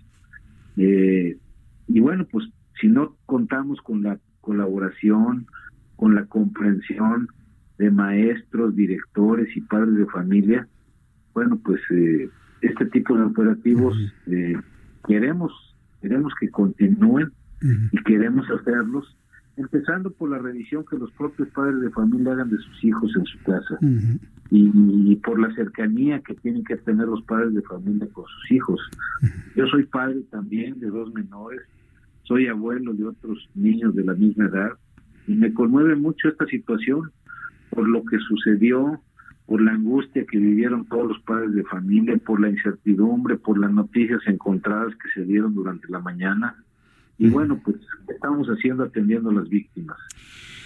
Eh, y bueno, pues si no contamos con la colaboración, con la comprensión de maestros, directores y padres de familia, bueno, pues eh, este tipo de operativos eh, queremos queremos que continúen y queremos hacerlos empezando por la revisión que los propios padres de familia hagan de sus hijos en su casa y, por la cercanía que tienen que tener los padres de familia con sus hijos. Yo soy padre también de dos menores, soy abuelo de otros niños de la misma edad y me conmueve mucho esta situación por lo que sucedió, por la angustia que vivieron todos los padres de familia, por la incertidumbre, por las noticias encontradas que se dieron durante la mañana. Y bueno, pues estamos haciendo atendiendo a las víctimas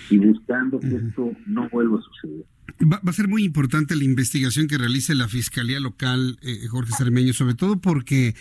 y buscando que esto no vuelva a suceder. Va, a ser muy importante la investigación que realice la Fiscalía Local, eh, Jorge Cermeño, sobre todo porque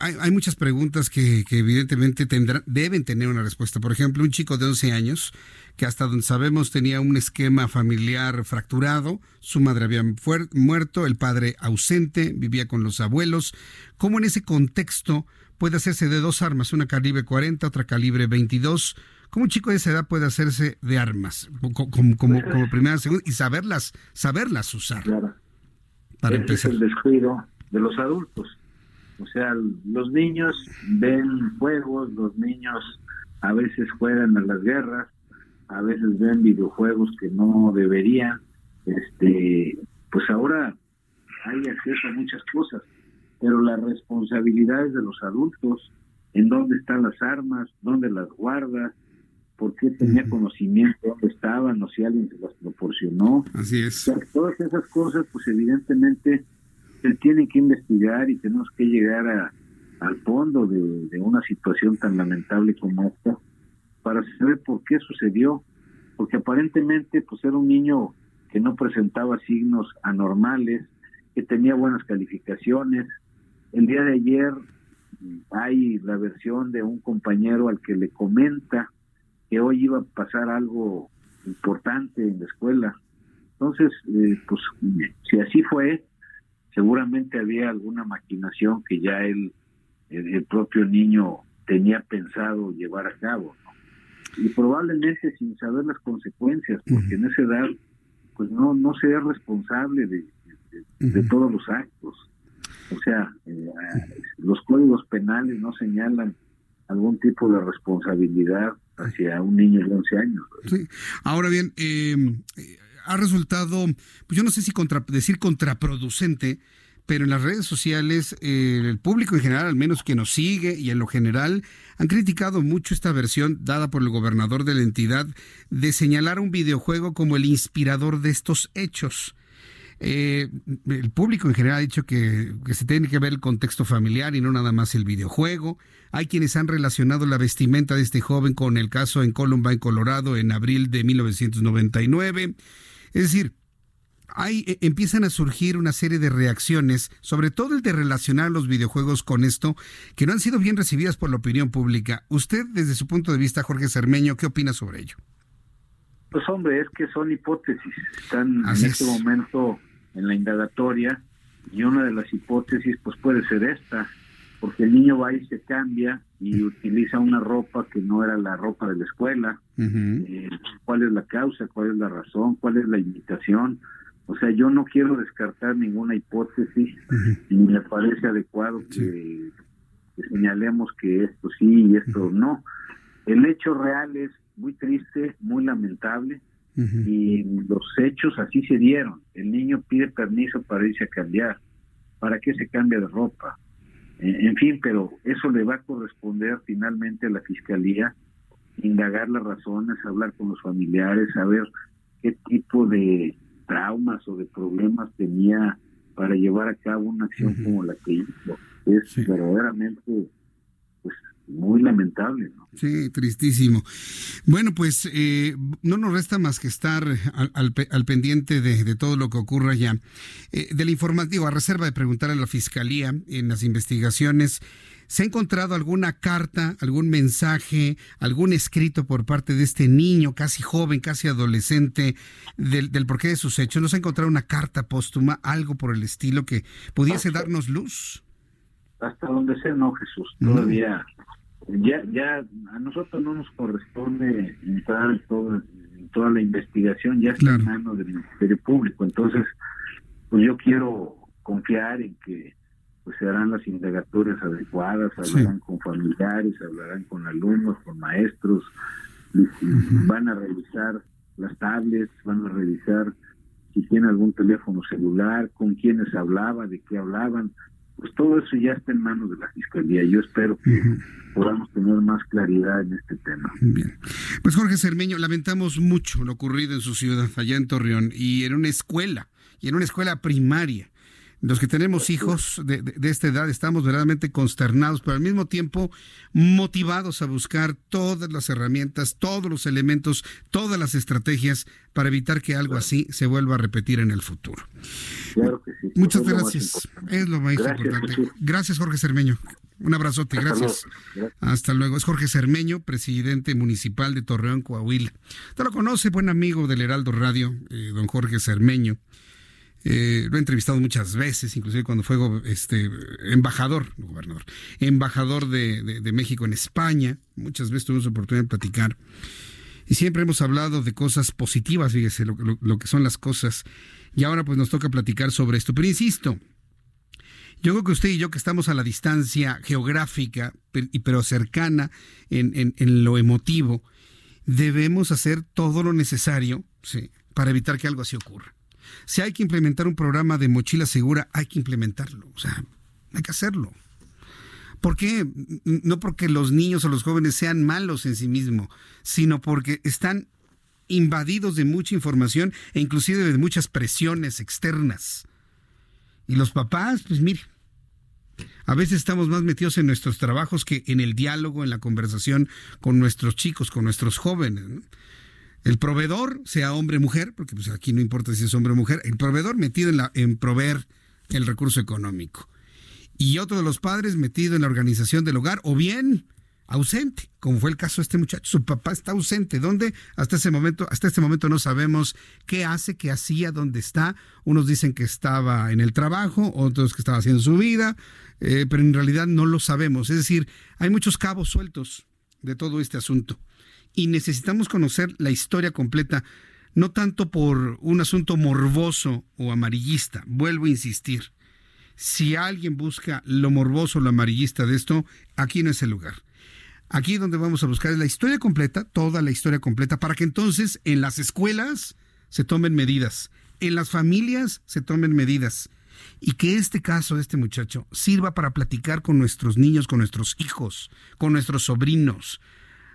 hay, muchas preguntas que, evidentemente tendrán, deben tener una respuesta. Por ejemplo, un chico de 11 años que hasta donde sabemos tenía un esquema familiar fracturado, su madre había muerto, el padre ausente, vivía con los abuelos. ¿Cómo en ese contexto puede hacerse de dos armas, una calibre 40, otra calibre 22? ¿Cómo un chico de esa edad puede hacerse de armas como, como, primera, segunda y saberlas, saberlas usar? Claro. Para empezar. Es el descuido de los adultos. O sea, los niños ven juegos, los niños a veces juegan a las guerras, a veces ven videojuegos que no deberían. Este, pues ahora hay acceso a muchas cosas, pero la responsabilidad es de los adultos, en dónde están las armas, dónde las guardas, por qué tenía conocimiento, dónde estaban, o si alguien se las proporcionó. Así es. todas esas cosas, pues evidentemente se tienen que investigar y tenemos que llegar a, al fondo de, de una situación tan lamentable como esta para saber por qué sucedió, porque aparentemente pues era un niño que no presentaba signos anormales, que tenía buenas calificaciones. El día de ayer hay la versión de un compañero al que le comenta que hoy iba a pasar algo importante en la escuela. Entonces, eh, pues si así fue, seguramente había alguna maquinación que ya él, el, propio niño tenía pensado llevar a cabo. Y probablemente sin saber las consecuencias, porque en esa edad, pues no, no se es responsable de, de, todos los actos. O sea, eh, los códigos penales no señalan algún tipo de responsabilidad hacia un niño de 11 años. Sí. Ahora bien, em, eh, ha resultado, pues yo no sé si contra, decir contraproducente, pero en las redes sociales eh, el público en general, al menos que nos sigue y en lo general, han criticado mucho esta versión dada por el gobernador de la entidad de señalar un videojuego como el inspirador de estos hechos. Eh, el público en general ha dicho que, se tiene que ver el contexto familiar y no nada más el videojuego. Hay quienes han relacionado la vestimenta de este joven con el caso en Columbine, Colorado, en abril de 1999. Es decir, hay, e, empiezan a surgir una serie de reacciones, sobre todo el de relacionar los videojuegos con esto, que no han sido bien recibidas por la opinión pública. Usted, desde su punto de vista, Jorge Cermeño, ¿qué opina sobre ello? Pues hombre, es que son hipótesis. Están en este momento en la indagatoria y una de las hipótesis pues puede ser esta, porque el niño va y se cambia y utiliza una ropa que no era la ropa de la escuela. Eh, ¿Cuál es la causa? ¿Cuál es la razón? ¿Cuál es la invitación? O sea, yo no quiero descartar ninguna hipótesis y me parece adecuado que, que, señalemos que esto sí y esto no. El hecho real es muy triste, muy lamentable, y los hechos así se dieron. El niño pide permiso para irse a cambiar. ¿Para qué se cambia de ropa? En, fin, pero eso le va a corresponder finalmente a la fiscalía, indagar las razones, hablar con los familiares, saber qué tipo de traumas o de problemas tenía para llevar a cabo una acción como la que hizo. Es verdaderamente muy lamentable. ¿no? Sí, tristísimo. Bueno, pues eh, no nos resta más que estar al, pendiente de, todo lo que ocurra ya. Eh, de la información, a reserva de preguntar a la Fiscalía en las investigaciones, ¿se ha encontrado alguna carta, algún mensaje, algún escrito por parte de este niño, casi joven, casi adolescente, del, del porqué de sus hechos? ¿No se ha encontrado una carta póstuma, algo por el estilo que pudiese darnos luz? Hasta donde sea, no, Jesús. Todavía ya ya a nosotros no nos corresponde entrar en, todo, en toda la investigación, ya está en manos del Ministerio Público. Entonces, pues yo quiero confiar en que pues se harán las indagatorias adecuadas, hablarán con familiares, hablarán con alumnos, con maestros, van a revisar las tablets, van a revisar si tiene algún teléfono celular, con quiénes hablaba, de qué hablaban, pues todo eso ya está en manos de la Fiscalía. Yo espero que podamos tener más claridad en este tema. Bien. Pues Jorge Cermeño, lamentamos mucho lo ocurrido en su ciudad, allá en Torreón, y en una escuela, y en una escuela primaria. Los que tenemos hijos de, esta edad estamos verdaderamente consternados, pero al mismo tiempo motivados a buscar todas las herramientas, todos los elementos, todas las estrategias para evitar que algo así se vuelva a repetir en el futuro. Claro que sí. Muchas gracias. Es lo más importante. Gracias, Jorge Cermeño. Un abrazote, gracias. Hasta luego. Es Jorge Cermeño, presidente municipal de Torreón, Coahuila. Usted lo conoce, buen amigo del Heraldo Radio, eh, don Jorge Cermeño. Eh, lo he entrevistado muchas veces, inclusive cuando fue este, embajador, gobernador, embajador de, México en España. Muchas veces tuvimos oportunidad de platicar. Y siempre hemos hablado de cosas positivas, fíjese, lo, que son las cosas. Y ahora pues nos toca platicar sobre esto. Pero insisto, yo creo que usted y yo que estamos a la distancia geográfica, pero cercana en, lo emotivo, debemos hacer todo lo necesario para evitar que algo así ocurra. Si hay que implementar un programa de mochila segura, hay que implementarlo. O sea, hay que hacerlo. ¿Por qué? No porque los niños o los jóvenes sean malos en sí mismos, sino porque están invadidos de mucha información e inclusive de muchas presiones externas. Y los papás, pues mire, a veces estamos más metidos en nuestros trabajos que en el diálogo, en la conversación con nuestros chicos, con nuestros jóvenes. El proveedor, sea hombre o mujer, porque pues aquí no importa si es hombre o mujer, el proveedor metido en, la, en proveer el recurso económico. Y otro de los padres metido en la organización del hogar, o bien ausente, como fue el caso de este muchacho. Su papá está ausente. ¿Dónde? Hasta ese momento, hasta este momento no sabemos qué hace, qué hacía, dónde está. Unos dicen que estaba en el trabajo, otros que estaba haciendo su vida, eh, pero en realidad no lo sabemos. Es decir, hay muchos cabos sueltos de todo este asunto y necesitamos conocer la historia completa, no tanto por un asunto morboso o amarillista, vuelvo a insistir. Si alguien busca lo morboso o lo amarillista de esto, aquí no es el lugar. Aquí donde vamos a buscar es la historia completa, toda la historia completa, para que entonces en las escuelas se tomen medidas, en las familias se tomen medidas y que este caso de este muchacho sirva para platicar con nuestros niños, con nuestros hijos, con nuestros sobrinos,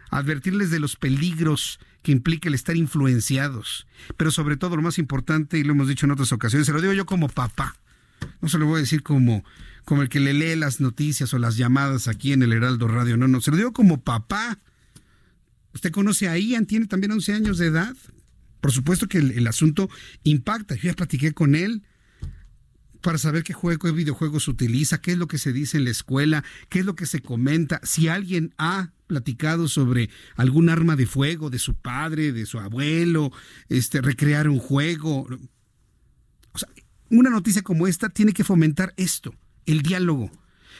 advertirles de los peligros que implica el estar influenciados, pero sobre todo lo más importante, y lo hemos dicho en otras ocasiones, se lo digo yo como papá, no se lo voy a decir como, como el que le lee las noticias o las llamadas aquí en el Heraldo Radio, no, no, se lo digo como papá. Usted conoce a Ian, tiene también 11 años de edad. Por supuesto que el, el asunto impacta. Yo ya platiqué con él para saber qué juego, qué videojuegos utiliza, qué es lo que se dice en la escuela, qué es lo que se comenta, si alguien ha platicado sobre algún arma de fuego de su padre, de su abuelo, este recrear un juego. O sea, una noticia como esta tiene que fomentar esto, el diálogo.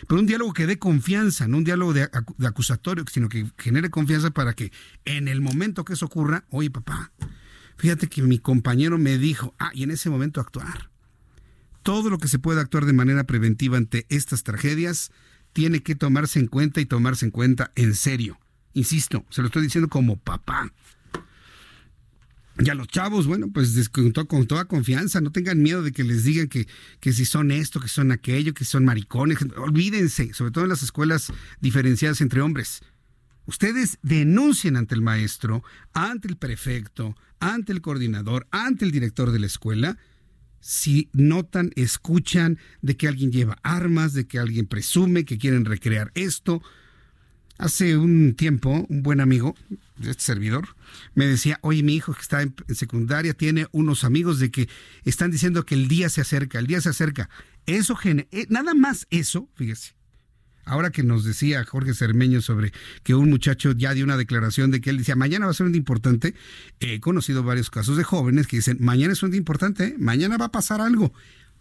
Pero un diálogo que dé confianza, no un diálogo de, de acusatorio, sino que genere confianza para que en el momento que eso ocurra, oye papá, fíjate que mi compañero me dijo, ah, y en ese momento actuar todo lo que se pueda actuar de manera preventiva ante estas tragedias tiene que tomarse en cuenta y tomarse en cuenta en serio. Insisto, se lo estoy diciendo como papá. Y a los chavos, bueno, pues con, con, toda confianza, no tengan miedo de que les digan que, que si son esto, que son aquello, que son maricones. Olvídense, sobre todo en las escuelas diferenciadas entre hombres. Ustedes denuncien ante el maestro, ante el prefecto, ante el coordinador, ante el director de la escuela si notan, escuchan de que alguien lleva armas, de que alguien presume que quieren recrear esto. Hace un tiempo, un buen amigo, este servidor, me decía, oye, mi hijo que está en, secundaria tiene unos amigos de que están diciendo que el día se acerca, el día se acerca. Eso, eh, nada más eso, fíjese. Ahora que nos decía Jorge Cermeño sobre que un muchacho ya dio una declaración de que él decía, mañana va a ser un día importante, he conocido varios casos de jóvenes que dicen, mañana es un día importante, ¿eh? mañana va a pasar algo.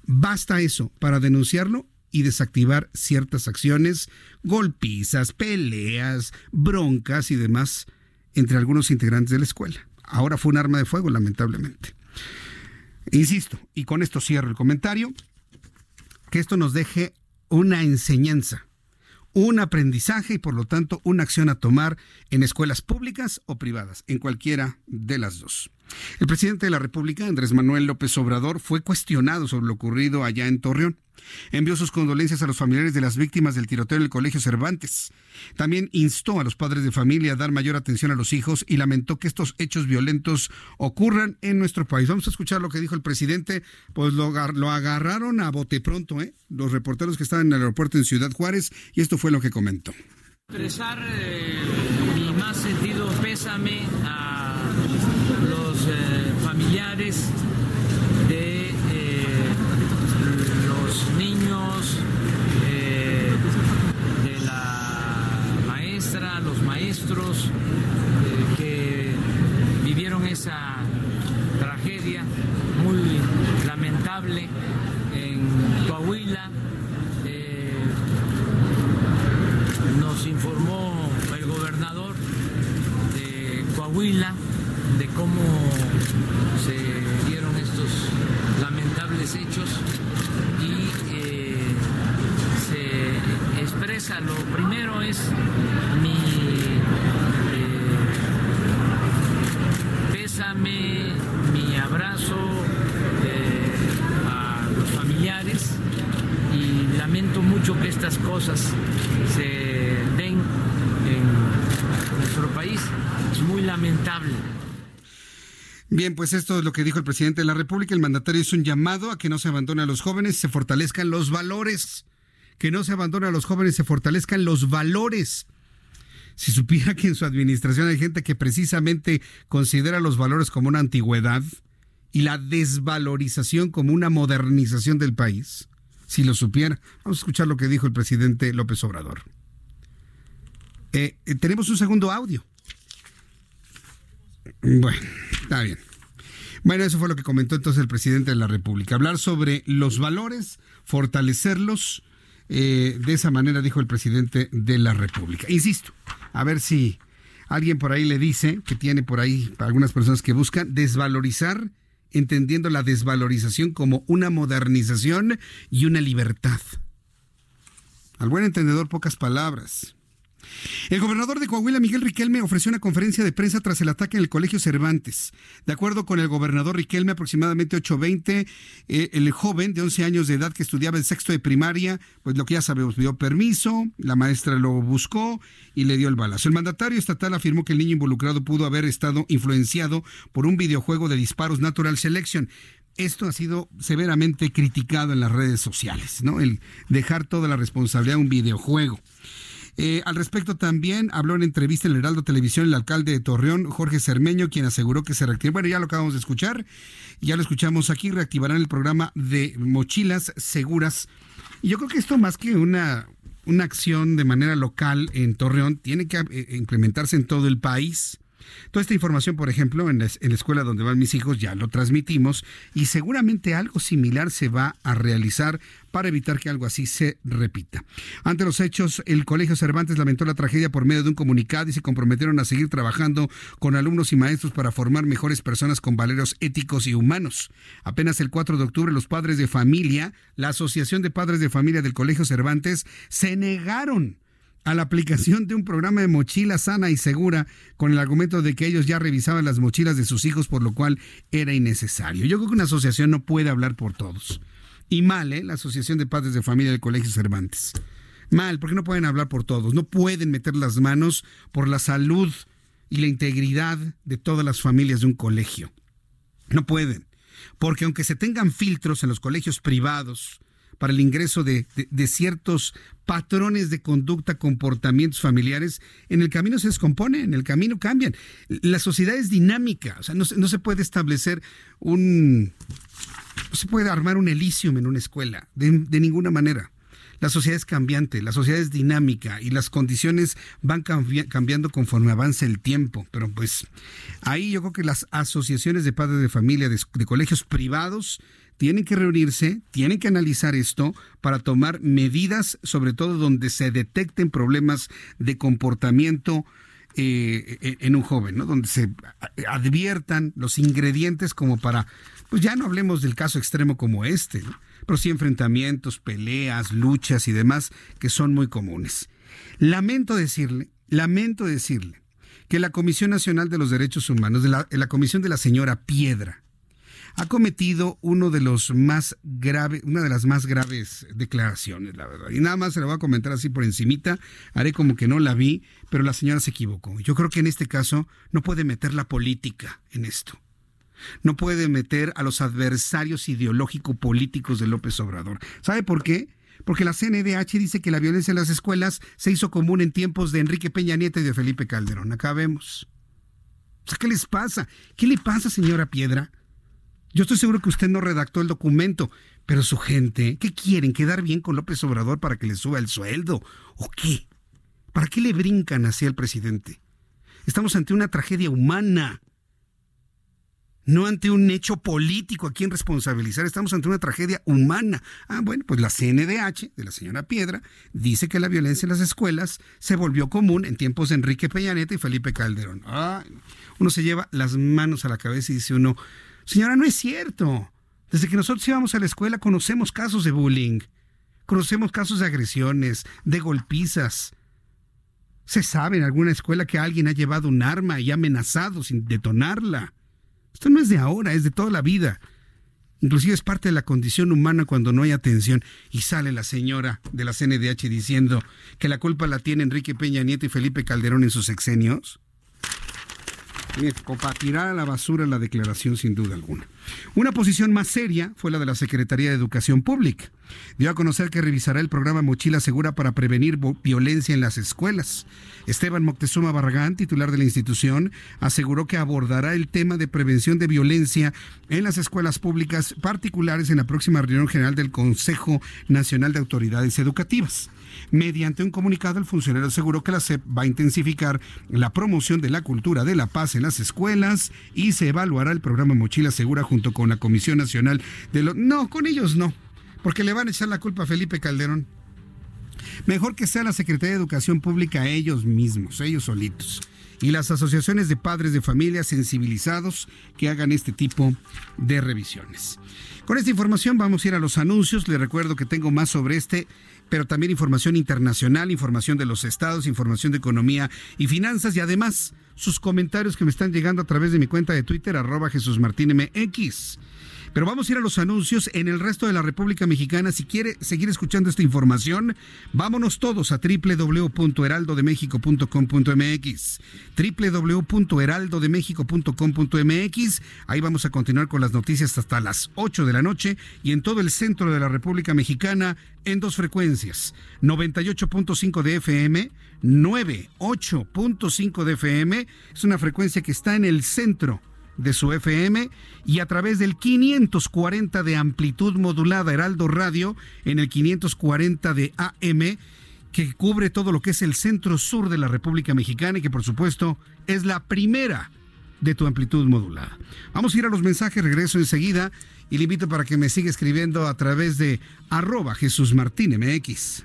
Basta eso para denunciarlo y desactivar ciertas acciones, golpizas, peleas, broncas y demás entre algunos integrantes de la escuela. Ahora fue un arma de fuego, lamentablemente. Insisto, y con esto cierro el comentario, que esto nos deje una enseñanza, un aprendizaje y por lo tanto una acción a tomar en escuelas públicas o privadas, en cualquiera de las dos. El presidente de la República, Andrés Manuel López Obrador, fue cuestionado sobre lo ocurrido allá en Torreón. Envió sus condolencias a los familiares de las víctimas del tiroteo en el Colegio Cervantes. También instó a los padres de familia a dar mayor atención a los hijos y lamentó que estos hechos violentos ocurran en nuestro país. Vamos a escuchar lo que dijo el presidente. Pues lo, agarraron a bote pronto, ¿eh? los reporteros que estaban en el aeropuerto en Ciudad Juárez, y esto fue lo que comentó. Expresar eh, mi más sentido pésame a eh, familiares de eh, los niños, eh, de la maestra, los maestros que vivieron esa tragedia muy lamentable en Coahuila. nos informó el gobernador de Coahuila de cómo se dieron estos lamentables hechos y eh, se expresa, lo primero es mi eh, pésame, mi abrazo eh, a los familiares y lamento mucho que estas cosas se den en nuestro país. Es muy lamentable. Pues esto es lo que dijo el presidente de la República. El mandatario hizo un llamado a que no se abandonen a los jóvenes, se fortalezcan los valores. Que no se abandonen a los jóvenes, se fortalezcan los valores. Si supiera que en su administración hay gente que precisamente considera los valores como una antigüedad y la desvalorización como una modernización del país, si lo supiera, vamos a escuchar lo que dijo el presidente López Obrador. Eh, eh, tenemos un segundo audio. Bueno, está bien. Bueno, eso fue lo que comentó entonces el presidente de la República. Hablar sobre los valores, fortalecerlos. Eh, de esa manera dijo el presidente de la República. Insisto, a ver si alguien por ahí le dice que tiene por ahí algunas personas que buscan desvalorizar, entendiendo la desvalorización como una modernización y una libertad. Al buen entendedor, pocas palabras. El gobernador de Coahuila, Miguel Riquelme, ofreció una conferencia de prensa tras el ataque en el Colegio Cervantes. De acuerdo con el gobernador Riquelme, aproximadamente 8.20, eh, el joven de 11 años de edad que estudiaba el sexto de primaria, pues lo que ya sabemos, pidió permiso, la maestra lo buscó y le dio el balazo. El mandatario estatal afirmó que el niño involucrado pudo haber estado influenciado por un videojuego de disparos Natural Selection esto ha sido severamente criticado en las redes sociales, ¿no? El dejar toda la responsabilidad a un videojuego. Eh, al respecto también habló en entrevista en el Heraldo Televisión el alcalde de Torreón, Jorge Cermeño, quien aseguró que se reactivó. Bueno, ya lo acabamos de escuchar, ya lo escuchamos aquí, reactivarán el programa de mochilas seguras. Y yo creo que esto más que una, una acción de manera local en Torreón, tiene que eh, implementarse en todo el país. Toda esta información, por ejemplo, en la, escuela donde van mis hijos ya lo transmitimos y seguramente algo similar se va a realizar para evitar que algo así se repita. Ante los hechos, el Colegio Cervantes lamentó la tragedia por medio de un comunicado y se comprometieron a seguir trabajando con alumnos y maestros para formar mejores personas con valeros éticos y humanos. Apenas el 4 de octubre, los padres de familia, la Asociación de Padres de Familia del Colegio Cervantes, se negaron a la aplicación de un programa de mochila sana y segura con el argumento de que ellos ya revisaban las mochilas de sus hijos, por lo cual era innecesario. Yo creo que una asociación no puede hablar por todos. Y mal, ¿eh? La Asociación de Padres de Familia del Colegio Cervantes. Mal, porque no pueden hablar por todos. No pueden meter las manos por la salud y la integridad de todas las familias de un colegio. No pueden. Porque aunque se tengan filtros en los colegios privados, para el ingreso de, ciertos patrones de conducta, comportamientos familiares, en el camino se descomponen, en el camino cambian. La sociedad es dinámica, o sea, no, se puede establecer un... No se puede armar un elicium en una escuela, de ninguna manera. La sociedad es cambiante, la sociedad es dinámica y las condiciones van cambiando conforme avanza el tiempo. Pero pues ahí yo creo que las asociaciones de padres de familia, de, colegios privados, tienen que reunirse, tienen que analizar esto para tomar medidas, sobre todo donde se detecten problemas de comportamiento eh, e, en un joven, ¿no? Donde se adviertan los ingredientes como para, pues ya no hablemos del caso extremo como este, pero sí enfrentamientos, peleas, luchas y demás que son muy comunes. Lamento decirle, lamento decirle que la Comisión Nacional de los Derechos Humanos, de la Comisión de la señora Piedra, ha cometido uno de los más una de las más graves declaraciones, la verdad. Y nada más se la voy a comentar así por encimita, haré como que no la vi, pero la señora se equivocó. Yo creo que en este caso no puede meter la política en esto. No puede meter a los adversarios ideológico-políticos de López Obrador. ¿Sabe por qué? Porque la CNDH dice que la violencia en las escuelas se hizo común en tiempos de Enrique Peña Nieto y de Felipe Calderón. Acá vemos. ¿qué les pasa? ¿Qué le pasa, señora Piedra? Yo estoy seguro que usted no redactó el documento, pero su gente, ¿qué quieren? ¿Quedar bien con López Obrador para que le suba el sueldo? ¿O qué? ¿Para qué le brincan así al presidente? Estamos ante una tragedia humana no ante un hecho político a quien responsabilizar, estamos ante una tragedia humana. Ah, bueno, pues la CNDH de la señora Piedra dice que la violencia en las escuelas se volvió común en tiempos de Enrique Peña Nieto y Felipe Calderón. Ah, uno se lleva las manos a la cabeza y dice uno, señora, no es cierto. Desde que nosotros íbamos a la escuela conocemos casos de bullying, conocemos casos de agresiones, de golpizas. Se sabe en alguna escuela que alguien ha llevado un arma y ha amenazado sin detonarla. Esto no es de ahora, es de toda la vida. Inclusive es parte de la condición humana cuando no hay atención y sale la señora de la CNDH diciendo que la culpa la tiene Enrique Peña Nieto y Felipe Calderón en sus sexenios. para tirar a la basura la declaración sin duda alguna. Una posición más seria fue la de la Secretaría de Educación Pública. Dio a conocer que revisará el programa Mochila Segura para prevenir violencia en las escuelas. Esteban Moctezuma Barragán, titular de la institución, aseguró que abordará el tema de prevención de violencia en las escuelas públicas particulares en la próxima reunión general del Consejo Nacional de Autoridades Educativas. Mediante un comunicado, el funcionario aseguró que la SEP va a intensificar la promoción de la cultura de la paz en las escuelas y se evaluará el programa Mochila Segura junto con la Comisión Nacional de los... No, con ellos no, porque le van a echar la culpa a Felipe Calderón. Mejor que sea la Secretaría de Educación Pública ellos mismos, ellos solitos. Y las asociaciones de padres de familia sensibilizados que hagan este tipo de revisiones. Con esta información vamos a ir a los anuncios. Les recuerdo que tengo más sobre este pero también información internacional, información de los estados, información de economía y finanzas y además sus comentarios que me están llegando a través de mi cuenta de Twitter, arroba Jesús Martín MX. Pero vamos a ir a los anuncios en el resto de la República Mexicana. Si quiere seguir escuchando esta información, vámonos todos a www.heraldodemexico.com.mx. www.heraldodemexico.com.mx. Ahí vamos a continuar con las noticias hasta las 8 de la noche y en todo el centro de la República Mexicana en dos frecuencias, 98.5 de FM, 98.5 de FM. Es una frecuencia que está en el centro de su FM y a través del 540 de amplitud modulada Heraldo Radio en el 540 de AM que cubre todo lo que es el centro sur de la República Mexicana y que por supuesto es la primera de tu amplitud modulada. Vamos a ir a los mensajes, regreso enseguida y le invito para que me siga escribiendo a través de arroba Jesús Martín MX.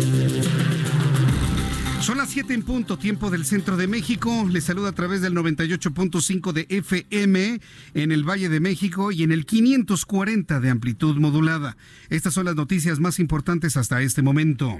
Son las 7 en punto, tiempo del centro de México. Les saluda a través del 98.5 de FM en el Valle de México y en el 540 de amplitud modulada. Estas son las noticias más importantes hasta este momento.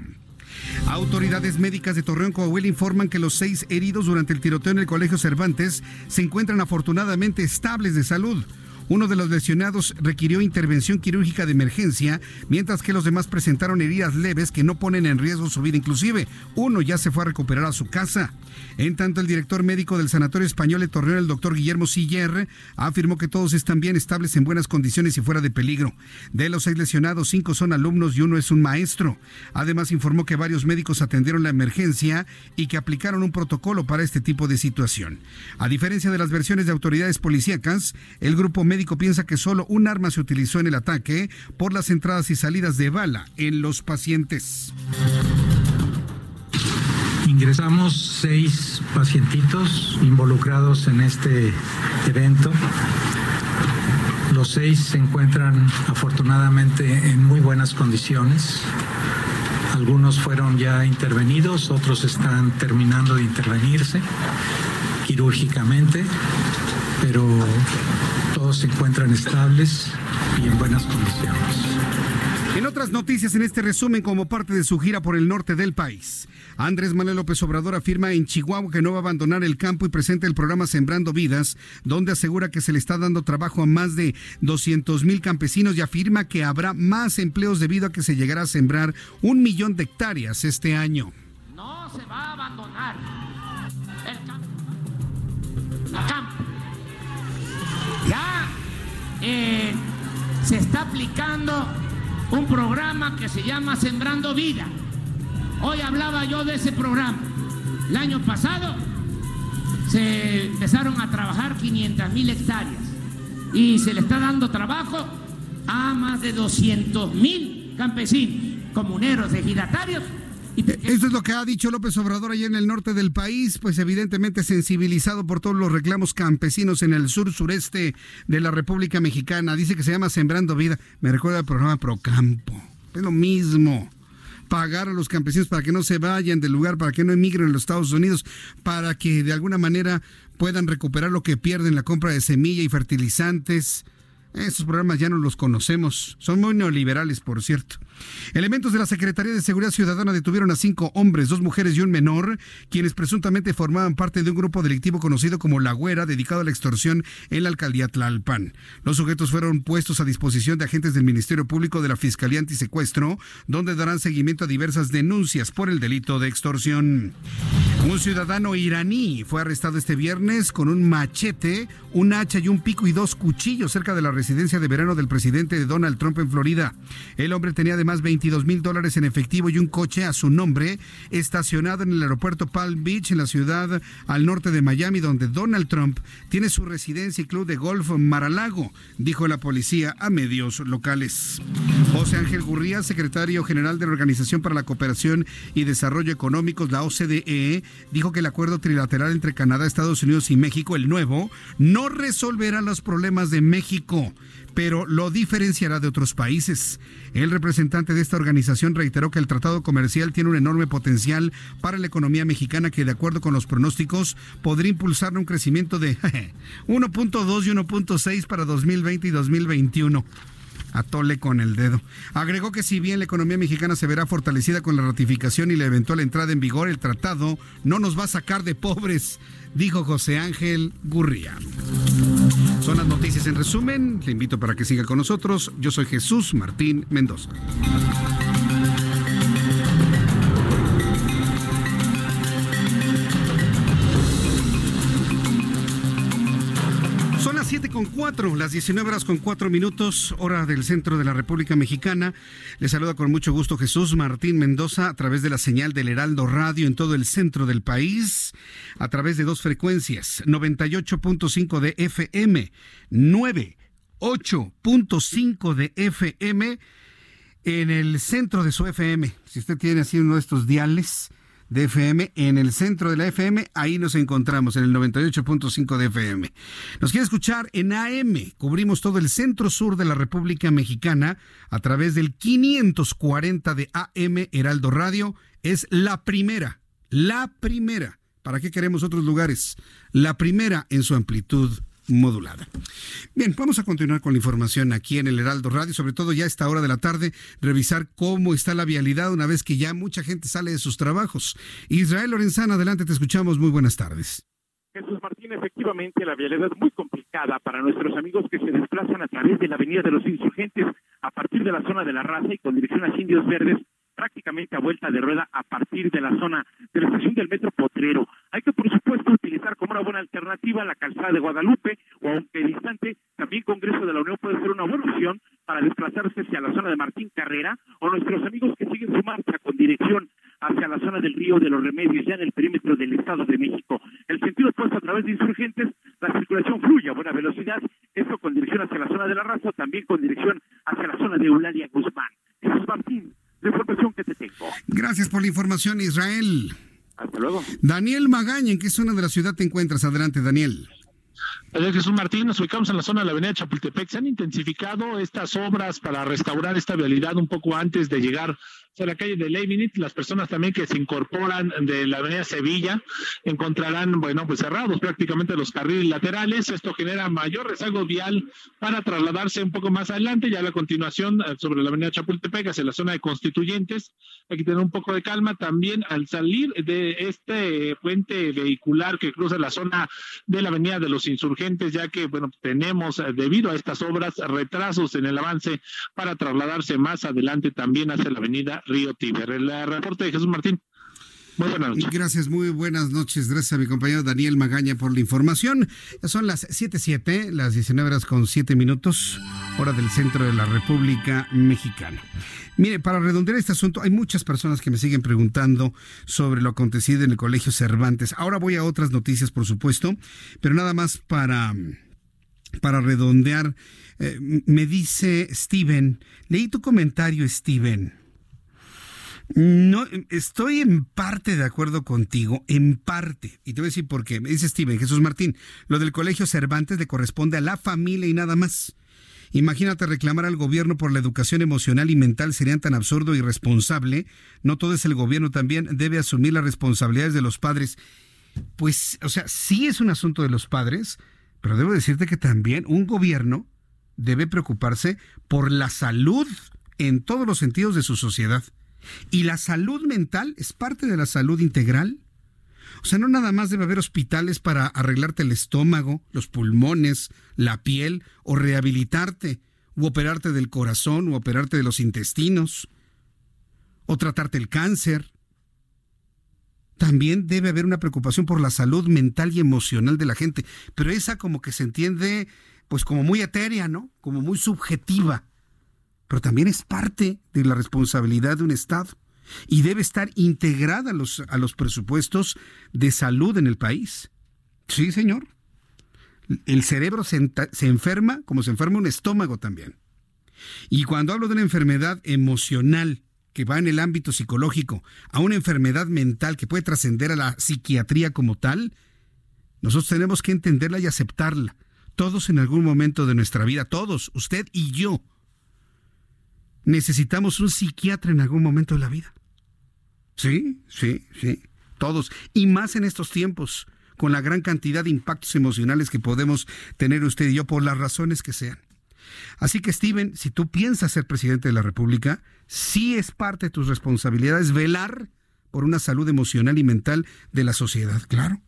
Autoridades médicas de Torreón, Coahuila informan que los seis heridos durante el tiroteo en el Colegio Cervantes se encuentran afortunadamente estables de salud. Uno de los lesionados requirió intervención quirúrgica de emergencia, mientras que los demás presentaron heridas leves que no ponen en riesgo su vida. Inclusive, uno ya se fue a recuperar a su casa. En tanto, el director médico del Sanatorio Español de Torreón, el doctor Guillermo Siller, afirmó que todos están bien estables en buenas condiciones y fuera de peligro. De los seis lesionados, cinco son alumnos y uno es un maestro. Además, informó que varios médicos atendieron la emergencia y que aplicaron un protocolo para este tipo de situación. A diferencia de las versiones de autoridades policíacas, el grupo médico piensa que solo un arma se utilizó en el ataque por las entradas y salidas de bala en los pacientes. Ingresamos seis pacientitos involucrados en este evento. Los seis se encuentran afortunadamente en muy buenas condiciones. Algunos fueron ya intervenidos, otros están terminando de intervenirse quirúrgicamente, pero todos se encuentran estables y en buenas condiciones. En otras noticias en este resumen como parte de su gira por el norte del país, Andrés Manuel López Obrador afirma en Chihuahua que no va a abandonar el campo y presenta el programa Sembrando Vidas, donde asegura que se le está dando trabajo a más de 200 mil campesinos y afirma que habrá más empleos debido a que se llegará a sembrar un millón de hectáreas este año. No se va a abandonar el campo. El campo. Ya eh, se está aplicando un programa que se llama Sembrando Vida. Hoy hablaba yo de ese programa. El año pasado se empezaron a trabajar 500 mil hectáreas y se le está dando trabajo a más de 200 mil campesinos, comuneros, ejidatarios eso es lo que ha dicho López Obrador allá en el norte del país, pues evidentemente sensibilizado por todos los reclamos campesinos en el sur sureste de la República Mexicana. Dice que se llama Sembrando Vida. Me recuerda el programa Procampo. Es lo mismo. Pagar a los campesinos para que no se vayan del lugar, para que no emigren a los Estados Unidos, para que de alguna manera puedan recuperar lo que pierden la compra de semilla y fertilizantes. Esos programas ya no los conocemos. Son muy neoliberales, por cierto. Elementos de la Secretaría de Seguridad Ciudadana detuvieron a cinco hombres, dos mujeres y un menor, quienes presuntamente formaban parte de un grupo delictivo conocido como La Güera, dedicado a la extorsión en la alcaldía Tlalpan. Los sujetos fueron puestos a disposición de agentes del Ministerio Público de la Fiscalía Antisecuestro, donde darán seguimiento a diversas denuncias por el delito de extorsión. Un ciudadano iraní fue arrestado este viernes con un machete, un hacha y un pico y dos cuchillos cerca de la residencia de verano del presidente Donald Trump en Florida. El hombre tenía además 22 mil dólares en efectivo y un coche a su nombre estacionado en el aeropuerto Palm Beach en la ciudad al norte de Miami donde Donald Trump tiene su residencia y club de golf Maralago, dijo la policía a medios locales. José Ángel Gurría, secretario general de la Organización para la Cooperación y Desarrollo Económicos, la OCDE, dijo que el acuerdo trilateral entre Canadá, Estados Unidos y México, el nuevo, no resolverá los problemas de México pero lo diferenciará de otros países. El representante de esta organización reiteró que el tratado comercial tiene un enorme potencial para la economía mexicana que, de acuerdo con los pronósticos, podría impulsar un crecimiento de *laughs* 1.2 y 1.6 para 2020 y 2021 atole con el dedo. Agregó que si bien la economía mexicana se verá fortalecida con la ratificación y la eventual entrada en vigor, el tratado no nos va a sacar de pobres, dijo José Ángel Gurría. Son las noticias en resumen. Le invito para que siga con nosotros. Yo soy Jesús Martín Mendoza. 7 con 4, las 19 horas con 4 minutos, hora del centro de la República Mexicana. Le saluda con mucho gusto Jesús Martín Mendoza a través de la señal del Heraldo Radio en todo el centro del país, a través de dos frecuencias, 98.5 de FM, 98.5 de FM en el centro de su FM. Si usted tiene así uno de estos diales de FM, en el centro de la FM, ahí nos encontramos, en el 98.5 de FM. Nos quiere escuchar en AM, cubrimos todo el centro sur de la República Mexicana a través del 540 de AM Heraldo Radio. Es la primera, la primera. ¿Para qué queremos otros lugares? La primera en su amplitud modulada. Bien, vamos a continuar con la información aquí en el Heraldo Radio, sobre todo ya a esta hora de la tarde, revisar cómo está la vialidad una vez que ya mucha gente sale de sus trabajos. Israel Lorenzana, adelante, te escuchamos. Muy buenas tardes. Jesús Martín, efectivamente la vialidad es muy complicada para nuestros amigos que se desplazan a través de la Avenida de los Insurgentes a partir de la zona de la raza y con dirección a Indios Verdes prácticamente a vuelta de rueda a partir de la zona de la estación del metro Potrero. Hay que, por supuesto, utilizar como una buena alternativa la calzada de Guadalupe o, aunque distante, también Congreso de la Unión puede ser una buena opción para desplazarse hacia la zona de Martín Carrera o nuestros amigos que siguen su marcha con dirección hacia la zona del río de los Remedios, ya en el perímetro del Estado de México. El sentido opuesto a través de insurgentes, la circulación fluye a buena velocidad, esto con dirección hacia la zona de la raza, también con dirección hacia la zona de Eulalia Guzmán. Jesús Martín, la información que te tengo. Gracias por la información, Israel. Hasta luego. Daniel Magaña, ¿en qué zona de la ciudad te encuentras? Adelante, Daniel. Jesús Martín, nos ubicamos en la zona de la avenida Chapultepec. Se han intensificado estas obras para restaurar esta vialidad un poco antes de llegar a la calle de Leibniz. Las personas también que se incorporan de la avenida Sevilla encontrarán, bueno, pues cerrados prácticamente los carriles laterales. Esto genera mayor rezago vial para trasladarse un poco más adelante. Ya a la continuación eh, sobre la avenida Chapultepec hacia la zona de Constituyentes. Hay que tener un poco de calma también al salir de este puente vehicular que cruza la zona de la avenida de los insurgentes, ya que, bueno, tenemos eh, debido a estas obras retrasos en el avance para trasladarse más adelante también hacia la avenida Río Tíber. El reporte de Jesús Martín. Muy buenas noches. Gracias, muy buenas noches. Gracias a mi compañero Daniel Magaña por la información. Son las 7.7, las 19 horas con 7 minutos, hora del centro de la República Mexicana. Mire, para redondear este asunto, hay muchas personas que me siguen preguntando sobre lo acontecido en el Colegio Cervantes. Ahora voy a otras noticias, por supuesto, pero nada más para, para redondear. Eh, me dice Steven, leí tu comentario, Steven. No, estoy en parte de acuerdo contigo, en parte. Y te voy a decir por qué. Me dice Steven, Jesús Martín, lo del colegio Cervantes le corresponde a la familia y nada más. Imagínate reclamar al gobierno por la educación emocional y mental sería tan absurdo y irresponsable. No todo es el gobierno, también debe asumir las responsabilidades de los padres. Pues, o sea, sí es un asunto de los padres, pero debo decirte que también un gobierno debe preocuparse por la salud en todos los sentidos de su sociedad. Y la salud mental es parte de la salud integral. O sea, no nada más debe haber hospitales para arreglarte el estómago, los pulmones, la piel, o rehabilitarte, o operarte del corazón, o operarte de los intestinos, o tratarte el cáncer. También debe haber una preocupación por la salud mental y emocional de la gente, pero esa como que se entiende pues como muy etérea, ¿no? Como muy subjetiva pero también es parte de la responsabilidad de un Estado y debe estar integrada a los, a los presupuestos de salud en el país. Sí, señor. El cerebro se, se enferma como se enferma un estómago también. Y cuando hablo de una enfermedad emocional que va en el ámbito psicológico a una enfermedad mental que puede trascender a la psiquiatría como tal, nosotros tenemos que entenderla y aceptarla. Todos en algún momento de nuestra vida, todos, usted y yo, necesitamos un psiquiatra en algún momento de la vida. Sí, sí, sí, todos. Y más en estos tiempos, con la gran cantidad de impactos emocionales que podemos tener usted y yo por las razones que sean. Así que, Steven, si tú piensas ser presidente de la República, sí es parte de tus responsabilidades velar por una salud emocional y mental de la sociedad, claro,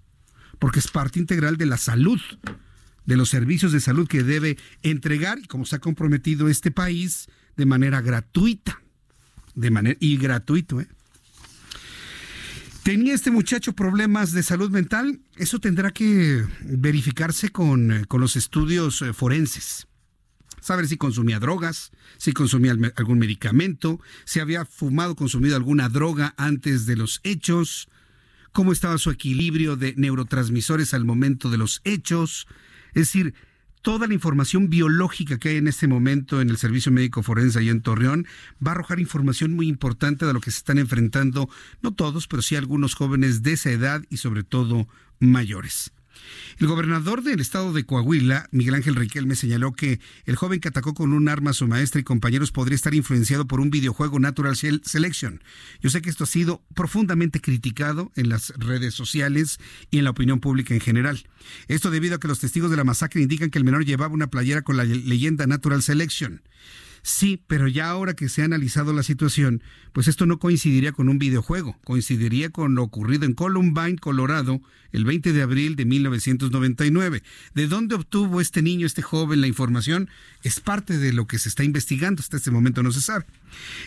porque es parte integral de la salud, de los servicios de salud que debe entregar, y como se ha comprometido este país, de manera gratuita. De manera, y gratuito, ¿eh? ¿Tenía este muchacho problemas de salud mental? Eso tendrá que verificarse con, eh, con los estudios eh, forenses. Saber si consumía drogas, si consumía algún medicamento, si había fumado, consumido alguna droga antes de los hechos, cómo estaba su equilibrio de neurotransmisores al momento de los hechos. Es decir, toda la información biológica que hay en este momento en el Servicio Médico Forense y en Torreón va a arrojar información muy importante de lo que se están enfrentando, no todos, pero sí algunos jóvenes de esa edad y sobre todo mayores. El gobernador del estado de Coahuila, Miguel Ángel Riquelme, señaló que el joven que atacó con un arma a su maestra y compañeros podría estar influenciado por un videojuego Natural Selection. Yo sé que esto ha sido profundamente criticado en las redes sociales y en la opinión pública en general. Esto debido a que los testigos de la masacre indican que el menor llevaba una playera con la leyenda Natural Selection. Sí, pero ya ahora que se ha analizado la situación, pues esto no coincidiría con un videojuego, coincidiría con lo ocurrido en Columbine, Colorado, el 20 de abril de 1999. ¿De dónde obtuvo este niño, este joven, la información? Es parte de lo que se está investigando, hasta este momento no se sabe.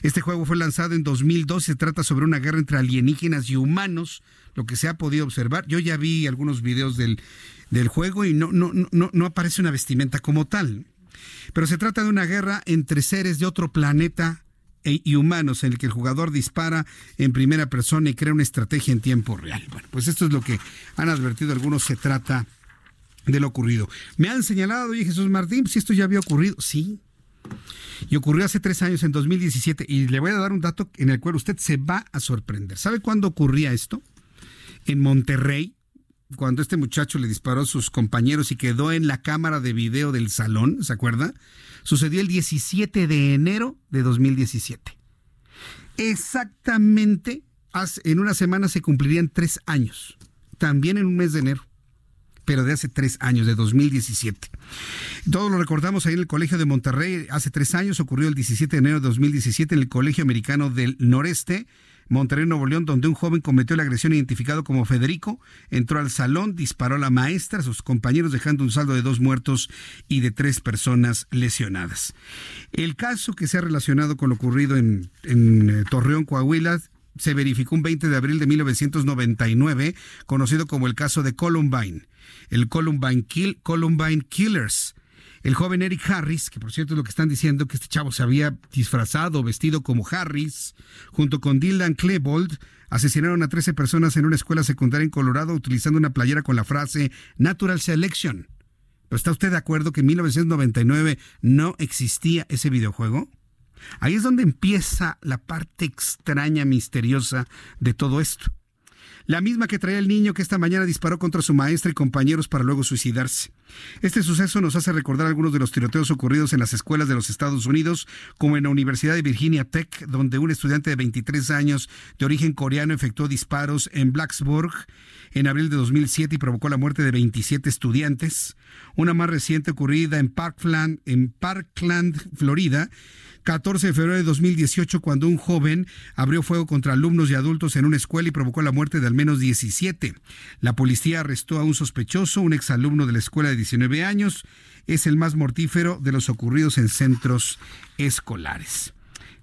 Este juego fue lanzado en 2002 se trata sobre una guerra entre alienígenas y humanos, lo que se ha podido observar. Yo ya vi algunos videos del, del juego y no, no, no, no aparece una vestimenta como tal. Pero se trata de una guerra entre seres de otro planeta e, y humanos en el que el jugador dispara en primera persona y crea una estrategia en tiempo real. Bueno, pues esto es lo que han advertido algunos, se trata de lo ocurrido. Me han señalado, oye Jesús Martín, si esto ya había ocurrido, sí. Y ocurrió hace tres años, en 2017, y le voy a dar un dato en el cual usted se va a sorprender. ¿Sabe cuándo ocurría esto? En Monterrey, cuando este muchacho le disparó a sus compañeros y quedó en la cámara de video del salón, ¿se acuerda? Sucedió el 17 de enero de 2017. Exactamente en una semana se cumplirían tres años, también en un mes de enero pero de hace tres años, de 2017. Todos lo recordamos ahí en el Colegio de Monterrey, hace tres años, ocurrió el 17 de enero de 2017 en el Colegio Americano del Noreste, Monterrey, Nuevo León, donde un joven cometió la agresión identificado como Federico, entró al salón, disparó a la maestra, a sus compañeros, dejando un saldo de dos muertos y de tres personas lesionadas. El caso que se ha relacionado con lo ocurrido en, eh, Torreón, Coahuila, se verificó un 20 de abril de 1999, conocido como el caso de Columbine, el Columbine Killers el joven Eric Harris, que por cierto es lo que están diciendo, que este chavo se había disfrazado, vestido como Harris, junto con Dylan Klebold, asesinaron a 13 personas en una escuela secundaria en Colorado utilizando una playera con la frase Natural Selection. ¿Pero está usted de acuerdo que en 1999 no existía ese videojuego? Ahí es donde empieza la parte extraña, misteriosa de todo esto la misma que traía el niño que esta mañana disparó contra su maestra y compañeros para luego suicidarse. Este suceso nos hace recordar algunos de los tiroteos ocurridos en las escuelas de los Estados Unidos, como en la Universidad de Virginia Tech, donde un estudiante de 23 años de origen coreano efectuó disparos en Blacksburg en abril de 2007 y provocó la muerte de 27 estudiantes. Una más reciente ocurrida en Parkland, en Parkland, Florida, 14 de febrero de 2018 cuando un joven abrió fuego contra alumnos y adultos en una escuela y provocó la muerte de al menos 17. La policía arrestó a un sospechoso, un exalumno de la escuela de 19 años. Es el más mortífero de los ocurridos en centros escolares.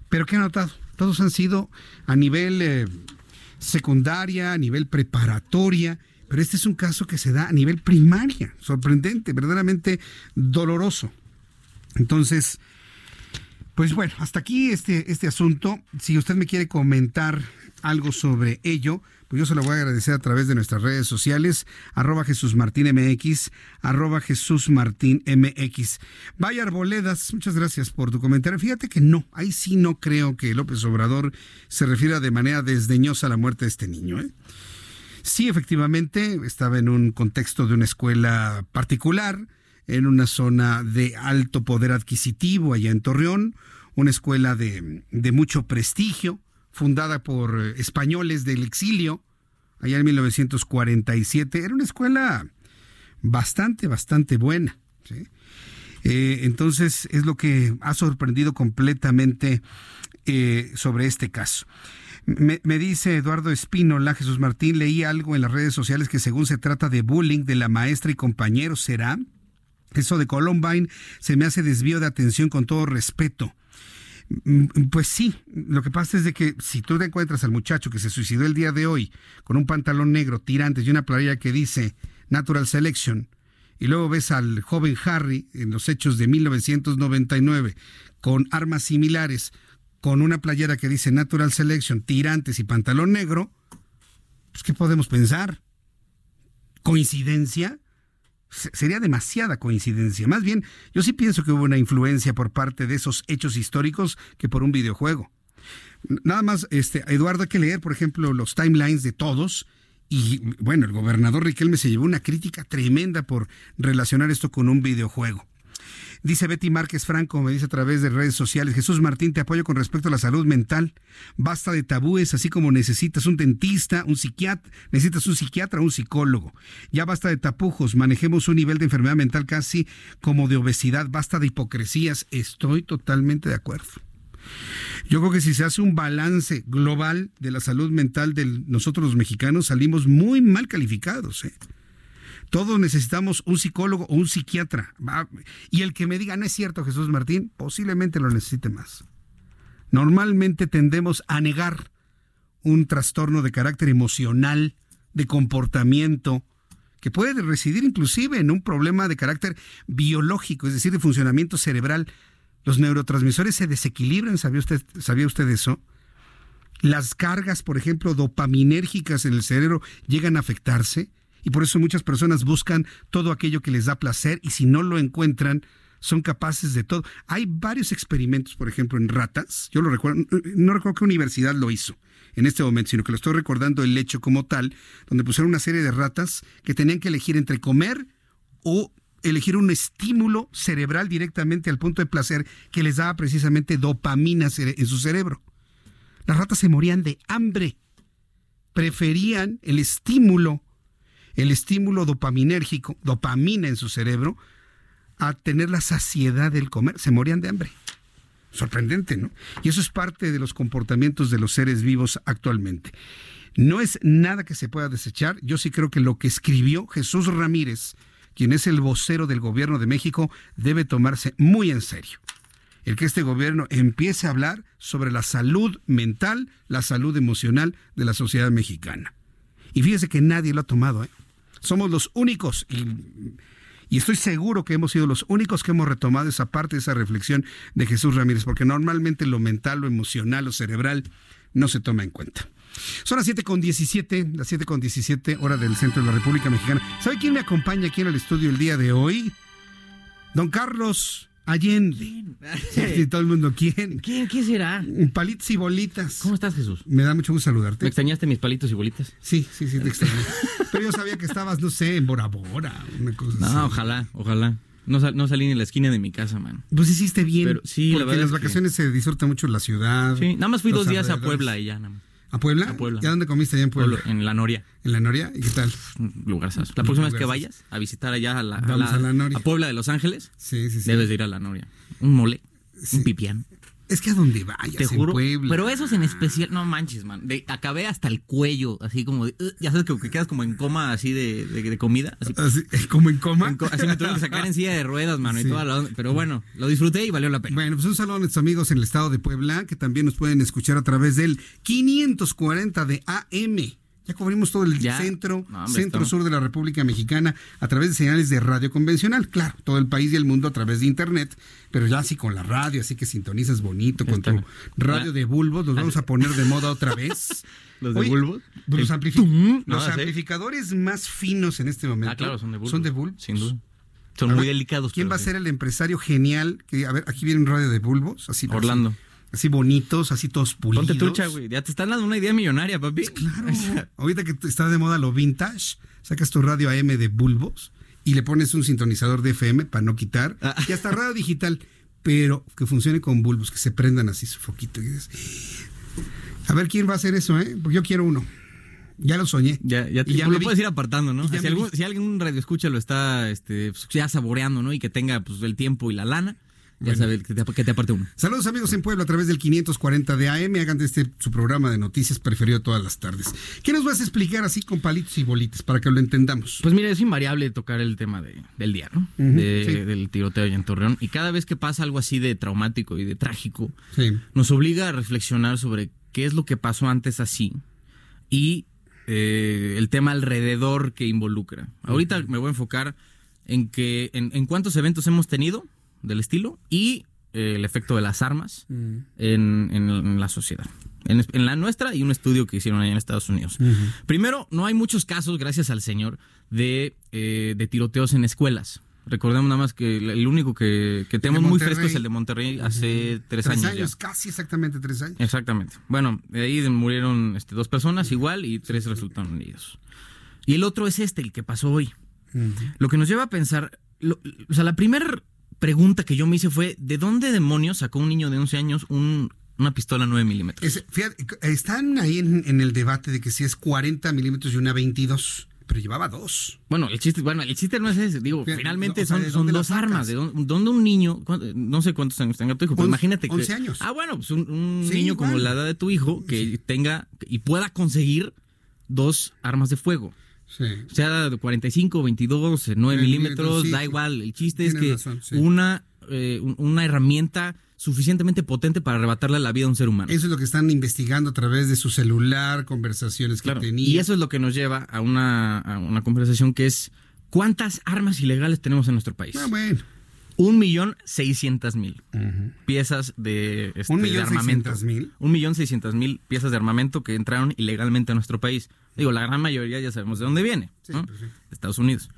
Pero ¿qué ha notado? Todos han sido a nivel eh, secundaria, a nivel preparatoria, pero este es un caso que se da a nivel primaria. Sorprendente, verdaderamente doloroso. Entonces, pues bueno, hasta aquí este, este asunto. Si usted me quiere comentar algo sobre ello, pues yo se lo voy a agradecer a través de nuestras redes sociales, arroba Jesús Martín MX, arroba Jesús Martín MX. Vaya Arboledas, muchas gracias por tu comentario. Fíjate que no, ahí sí no creo que López Obrador se refiera de manera desdeñosa a la muerte de este niño. ¿eh? Sí, efectivamente, estaba en un contexto de una escuela particular, en una zona de alto poder adquisitivo allá en Torreón, una escuela de, mucho prestigio, fundada por eh, españoles del exilio, allá en 1947. Era una escuela bastante, bastante buena. Eh, entonces es lo que ha sorprendido completamente eh, sobre este caso. Me, me, dice Eduardo Espínola, Jesús Martín, leí algo en las redes sociales que según se trata de bullying de la maestra y compañeros, ¿será? Eso de Columbine se me hace desvío de atención con todo respeto. Mm, pues sí, lo que pasa es de que si tú te encuentras al muchacho que se suicidó el día de hoy con un pantalón negro, tirantes y una playera que dice Natural Selection, y luego ves al joven Harry en los hechos de 1999 con armas similares, con una playera que dice Natural Selection, tirantes y pantalón negro, pues ¿qué podemos pensar? ¿Coincidencia? Sería demasiada coincidencia. Más bien, yo sí pienso que hubo una influencia por parte de esos hechos históricos que por un videojuego. Nada más, este, Eduardo, hay que leer, por ejemplo, los timelines de todos. Y bueno, el gobernador Riquelme se llevó una crítica tremenda por relacionar esto con un videojuego. Dice Betty Márquez Franco, me dice a través de redes sociales, Jesús Martín, te apoyo con respecto a la salud mental. Basta de tabúes, así como necesitas un dentista, un psiquiatra, necesitas un psiquiatra, un psicólogo. Ya basta de tapujos, manejemos un nivel de enfermedad mental casi como de obesidad, basta de hipocresías. Estoy totalmente de acuerdo. Yo creo que si se hace un balance global de la salud mental de nosotros los mexicanos, salimos muy mal calificados. ¿eh? Todos necesitamos un psicólogo o un psiquiatra. Y el que me diga, no es cierto, Jesús Martín, posiblemente lo necesite más. Normalmente tendemos a negar un trastorno de carácter emocional, de comportamiento, que puede residir inclusive en un problema de carácter biológico, es decir, de funcionamiento cerebral. Los neurotransmisores se desequilibran, ¿sabía usted, ¿sabía usted eso? Las cargas, por ejemplo, dopaminérgicas en el cerebro llegan a afectarse y por eso muchas personas buscan todo aquello que les da placer y si no lo encuentran, son capaces de todo. Hay varios experimentos, por ejemplo, en ratas. Yo lo recuerdo, no recuerdo qué universidad lo hizo en este momento, sino que lo estoy recordando el hecho como tal, donde pusieron una serie de ratas que tenían que elegir entre comer o elegir un estímulo cerebral directamente al punto de placer que les daba precisamente dopamina en su cerebro. Las ratas se morían de hambre. Preferían el estímulo el estímulo dopaminérgico, dopamina en su cerebro, a tener la saciedad del comer. Se morían de hambre. Sorprendente, ¿no? Y eso es parte de los comportamientos de los seres vivos actualmente. No es nada que se pueda desechar. Yo sí creo que lo que escribió Jesús Ramírez, quien es el vocero del gobierno de México, debe tomarse muy en serio. El que este gobierno empiece a hablar sobre la salud mental, la salud emocional de la sociedad mexicana. Y fíjese que nadie lo ha tomado, ¿eh? Somos los únicos y, estoy seguro que hemos sido los únicos que hemos retomado esa parte, esa reflexión de Jesús Ramírez, porque normalmente lo mental, lo emocional, lo cerebral no se toma en cuenta. Son las 7 con 17, las 7 con 17 hora del centro de la República Mexicana. ¿Sabe quién me acompaña aquí en el estudio el día de hoy? Don Carlos Allende. *laughs* Sí, todo el mundo, ¿quién? ¿Quién, quién será? Palitos y bolitas. ¿Cómo estás, Jesús? Me da mucho gusto saludarte. ¿Me extrañaste mis palitos y bolitas? Sí, sí, sí, te extrañé. Pero yo sabía que estabas, no sé, en Bora Bora, una cosa No, ojalá, ojalá. No, no, salí ni en la esquina de mi casa, man. Pues hiciste bien. Pero, sí, porque en las vacaciones se disfruta mucho la ciudad. Sí, nada más fui dos días a Puebla y ya, nada más. ¿A Puebla? A Puebla. ¿Y a dónde comiste allá en Puebla? En la Noria. ¿En la Noria? ¿Y qué tal? Lugar La próxima vez que vayas a visitar allá a la, a, Puebla de Los Ángeles, sí, sí, sí. debes de ir a la Noria. Un mole, un pipián. Es que a donde vayas, Te juro, en Puebla. Pero esos en especial, no manches, man. acabé hasta el cuello, así como, de, ya sabes que, quedas como en coma así de, de, comida. Así, *laughs* ¿Como en coma? así me tuve que sacar en silla de ruedas, mano, y toda la, Pero bueno, lo disfruté y valió la pena. Bueno, pues un saludo a nuestros amigos en el estado de Puebla, que también nos pueden escuchar a través del 540 de AM. Ya cubrimos todo el centro, centro sur de la República Mexicana a través de señales de radio convencional. Claro, todo el país y el mundo a través de internet, pero ya así con la radio, así que sintonizas bonito con tu radio de bulbos. Los vamos a poner de moda otra vez. *laughs* ¿Los de bulbos? Los, amplificadores más finos en este momento. Ah, claro, son de bulbos. Son de bulbos. Sin duda. Son muy delicados. ¿Quién va a ser el empresario genial? Que, a ver, aquí viene un radio de bulbos. Así, Orlando así bonitos, así todos pulidos. Ponte trucha, güey. Ya te están dando una idea millonaria, papi. Pues claro. *laughs* Ahorita que está de moda lo vintage, sacas tu radio AM de bulbos y le pones un sintonizador de FM para no quitar. Ah. Y hasta radio digital, pero que funcione con bulbos, que se prendan así su foquito. A ver quién va a hacer eso, ¿eh? Porque yo quiero uno. Ya lo soñé. Ya, ya, ya lo, puedes ir apartando, ¿no? Si, algún, si, alguien radio escucha lo está este, pues, ya saboreando, ¿no? Y que tenga pues, el tiempo y la lana, ya sabes que te, aparte uno. Saludos amigos en Puebla a través del 540 de AM. Hagan de este su programa de noticias preferido todas las tardes. ¿Qué nos vas a explicar así con palitos y bolitas para que lo entendamos? Pues mira, es invariable tocar el tema de, del día, ¿no? Del tiroteo en Torreón. Y cada vez que pasa algo así de traumático y de trágico, nos obliga a reflexionar sobre qué es lo que pasó antes así y eh, el tema alrededor que involucra. Ahorita me voy a enfocar en que en cuántos eventos hemos tenido del estilo y el efecto de las armas mm. en, la sociedad. En, la nuestra y un estudio que hicieron allá en Estados Unidos. Primero, no hay muchos casos, gracias al Señor, de, eh, de tiroteos en escuelas. Recordemos nada más que el único que, tenemos muy fresco es el de Monterrey hace tres, años. Tres años, casi exactamente tres años. Exactamente. Bueno, de ahí murieron este, dos personas igual y tres resultaron heridos. Y el otro es este, el que pasó hoy. Lo que nos lleva a pensar, o sea, la primera pregunta que yo me hice fue, ¿de dónde demonios sacó un niño de 11 años una pistola 9 milímetros? están ahí en, en, el debate de que si es 40 milímetros y una 22. Pero llevaba dos. Bueno, el chiste, bueno, el chiste no es ese. Digo, finalmente son, son dos armas. ¿De dónde, un niño, no sé cuántos años tenga tu hijo, pero imagínate que. 11 años. Ah, bueno, pues un, niño como la edad de tu hijo que tenga y pueda conseguir dos armas de fuego. Sí. Sea de 45, 22, 9 milímetros, da igual. El chiste es que una, eh, una herramienta suficientemente potente para arrebatarle la vida a un ser humano. Eso es lo que están investigando a través de su celular, conversaciones que tenía. Y eso es lo que nos lleva a una, conversación que es ¿cuántas armas ilegales tenemos en nuestro país? Ah, bueno. Un millón seiscientas mil piezas de, este, ¿Un millón armamento. mil? Un millón seiscientas mil piezas de armamento que entraron ilegalmente a nuestro país. Digo, la gran mayoría ya sabemos de dónde viene, pues De Estados Unidos.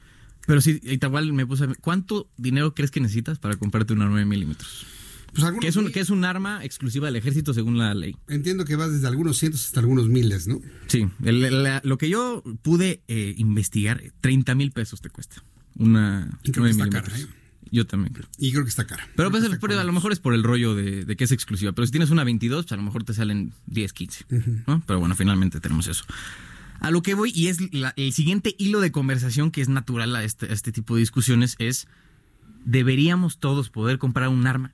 Pero sí, igual me puse, ¿cuánto dinero crees que necesitas para comprarte una 9 milímetros? Pues que, es un, que es un arma exclusiva del ejército según la ley. Entiendo que va desde algunos cientos hasta algunos miles, ¿no? Sí, lo que yo pude eh, investigar, 30 mil pesos te cuesta. Una y creo que está cara, ¿eh? Yo también creo. Y creo que está cara. Pero, pues, a lo mejor es por el rollo de, que es exclusiva. Pero si tienes una 22, pues a lo mejor te salen 10, 15. Pero bueno, finalmente tenemos eso. A lo que voy, y es el siguiente hilo de conversación que es natural a este, a este tipo de discusiones, es, ¿deberíamos todos poder comprar un arma?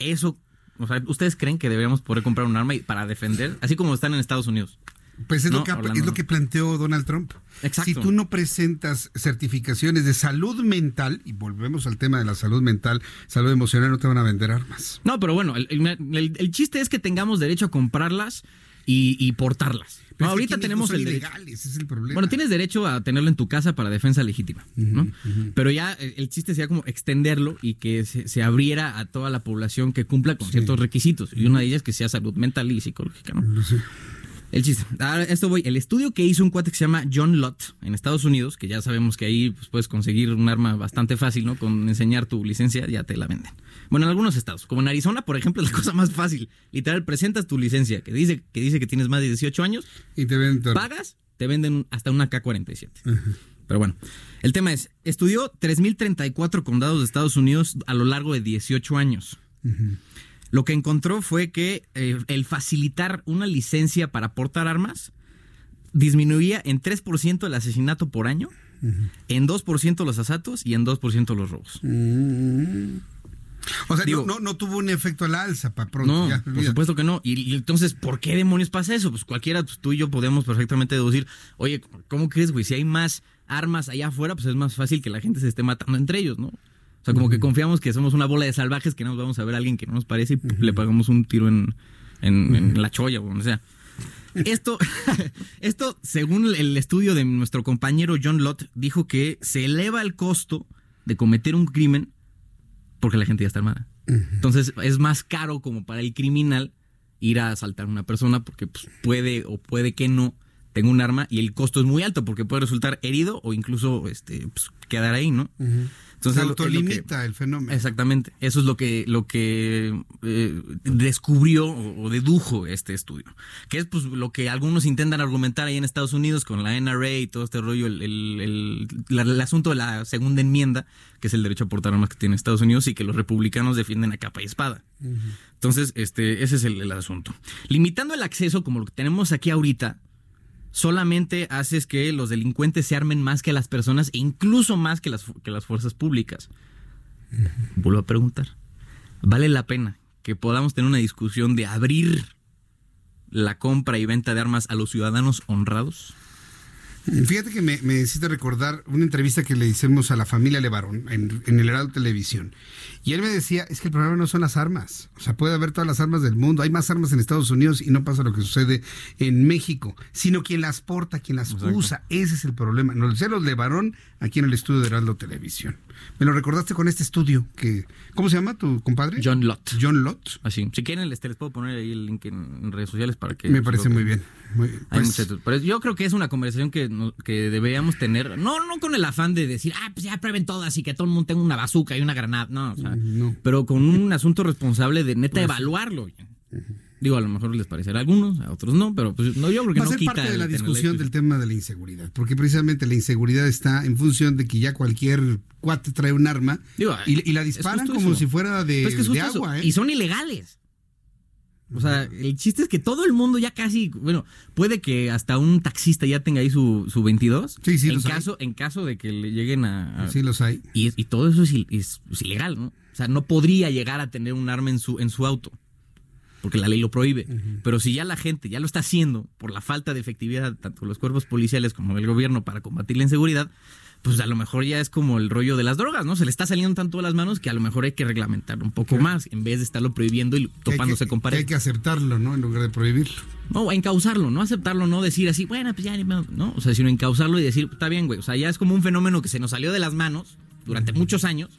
eso, o sea, ¿ustedes creen que deberíamos poder comprar un arma para defender, así como están en Estados Unidos? Pues es, lo, que, es lo que planteó Donald Trump. Exacto. Si tú no presentas certificaciones de salud mental, y volvemos al tema de la salud mental, salud emocional, no te van a vender armas. No, pero bueno, el, chiste es que tengamos derecho a comprarlas y portarlas ahorita tenemos el ilegales, es el problema. Bueno, tienes derecho a tenerlo en tu casa para defensa legítima, ¿no? Pero ya eh, el chiste sería como extenderlo y que se, abriera a toda la población que cumpla con ciertos requisitos. Y una de ellas que sea salud mental y psicológica, ¿no? El chiste. Ahora, esto voy. El estudio que hizo un cuate que se llama John Lott en Estados Unidos, que ya sabemos que ahí pues, puedes conseguir un arma bastante fácil, ¿no? Con enseñar tu licencia ya te la venden. Bueno, en algunos estados, como en Arizona, por ejemplo, es la *laughs* cosa más fácil. Literal, presentas tu licencia que dice que, dice que tienes más de 18 años. Y te venden. Pagas, te venden hasta una K-47. Pero bueno, el tema es, estudió 3.034 condados de Estados Unidos a lo largo de 18 años. Lo que encontró fue que eh, el facilitar una licencia para portar armas disminuía en 3% el asesinato por año, en 2% los asaltos y en 2% los robos. Mm. O sea, no, no, tuvo un efecto al alza para pronto. No, por supuesto que no. Y, entonces, ¿por qué demonios pasa eso? Pues cualquiera, pues, tú y yo podemos perfectamente deducir, oye, ¿cómo crees, güey? Si hay más armas allá afuera, pues es más fácil que la gente se esté matando entre ellos, ¿no? O sea, como que confiamos que somos una bola de salvajes que no nos vamos a ver a alguien que no nos parece y le pagamos un tiro en, la cholla o donde sea. Esto, *laughs* esto, según el estudio de nuestro compañero John Lott, dijo que se eleva el costo de cometer un crimen porque la gente ya está armada. Entonces es más caro como para el criminal ir a asaltar a una persona porque pues, puede o puede que no tenga un arma y el costo es muy alto porque puede resultar herido o incluso este, pues, quedar ahí, ¿no? Entonces, Se autolimita el fenómeno. Exactamente. Eso es lo que, lo que eh, descubrió o, dedujo este estudio. Que es pues lo que algunos intentan argumentar ahí en Estados Unidos con la NRA y todo este rollo, el, el, el, asunto de la segunda enmienda, que es el derecho a portar armas que tiene Estados Unidos y que los republicanos defienden a capa y espada. Entonces, este, ese es el asunto. Limitando el acceso, como lo que tenemos aquí ahorita, solamente haces que los delincuentes se armen más que las personas e incluso más que las, que las fuerzas públicas. Vuelvo a preguntar, ¿vale la pena que podamos tener una discusión de abrir la compra y venta de armas a los ciudadanos honrados? Fíjate que me, me hiciste recordar una entrevista que le hicimos a la familia Levarón en, en el Heraldo Televisión. Y él me decía, es que el problema no son las armas. O sea, puede haber todas las armas del mundo. Hay más armas en Estados Unidos y no pasa lo que sucede en México, sino quien las porta, quien las usa. Ese es el problema. Nos lo los Levarón aquí en el estudio de Heraldo Televisión. Me lo recordaste con este estudio que... ¿Cómo se llama tu compadre? John Lott. John Lott. Así. Si quieren, les, les puedo poner ahí el link en redes sociales para que... Me parece muy bien. Pues yo creo que es una conversación que, que deberíamos tener, no, no con el afán de decir, ah, pues ya prueben todas y que todo el mundo tenga una bazuca y una granada, no, o sea, pero con un asunto responsable de neta pues, evaluarlo. Digo, a lo mejor les parecerá a algunos, a otros no, pero pues no, yo creo que Va no ser parte de la discusión del tema de la inseguridad, porque precisamente la inseguridad está en función de que ya cualquier cuate trae un arma y, la disparan como si fuera de, de agua. ¿eh? Y son ilegales. O sea, el chiste es que todo el mundo ya casi, bueno, puede que hasta un taxista ya tenga ahí su, su 22. Sí, sí, en caso, En caso de que le lleguen a... sí, los hay. Y, y todo eso es, es, ilegal, ¿no? O sea, no podría llegar a tener un arma en su, en su auto, porque la ley lo prohíbe. Pero si ya la gente ya lo está haciendo por la falta de efectividad, tanto los cuerpos policiales como del gobierno para combatir la inseguridad, pues a lo mejor ya es como el rollo de las drogas, ¿no? Se le está saliendo tanto a las manos que a lo mejor hay que reglamentar un poco más en vez de estarlo prohibiendo y topándose con pared. Hay que aceptarlo, ¿no? En lugar de prohibirlo. No, encauzarlo, no aceptarlo, no decir así, bueno, pues ya, ¿no? O sea, sino encauzarlo y decir, está bien, güey. O sea, ya es como un fenómeno que se nos salió de las manos durante muchos años.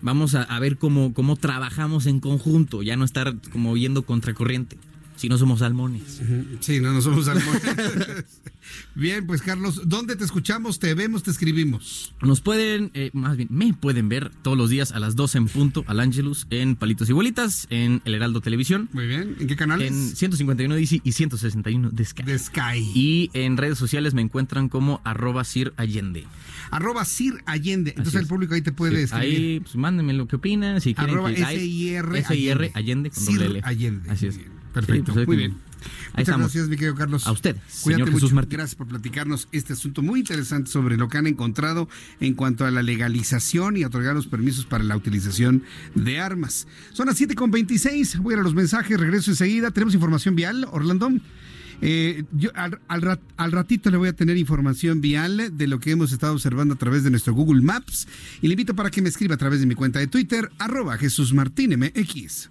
Vamos a, a, ver cómo, cómo trabajamos en conjunto, ya no estar como yendo contracorriente si no somos salmones. Sí, no, no somos salmones. *laughs* bien, pues Carlos, ¿dónde te escuchamos, te vemos, te escribimos? Nos pueden, eh, más bien, me pueden ver todos los días a las 12 en punto al Angelus en Palitos y Bolitas, en El Heraldo Televisión. Muy bien, ¿en qué canales? En 151 DC y 161 de Sky. De Sky. Y en redes sociales me encuentran como arroba Sir Allende. Arroba Sir Allende. Entonces el público ahí te puede escribir. Ahí, pues mándenme lo que opinan. Si quieren arroba S-I-R Allende. Allende con doble L. Allende. Así es. Perfecto, pues, muy bien. Muchas gracias, mi querido Carlos. A usted, Cuídate señor Jesús Martín. Gracias por platicarnos este asunto muy interesante sobre lo que han encontrado en cuanto a la legalización y otorgar los permisos para la utilización de armas. Son las 7.26. Voy a, ir a los mensajes, regreso enseguida. Tenemos información vial, Orlando. Eh, yo al, al, ratito le voy a tener información vial de lo que hemos estado observando a través de nuestro Google Maps y le invito para que me escriba a través de mi cuenta de Twitter, arroba Jesús Martín MX.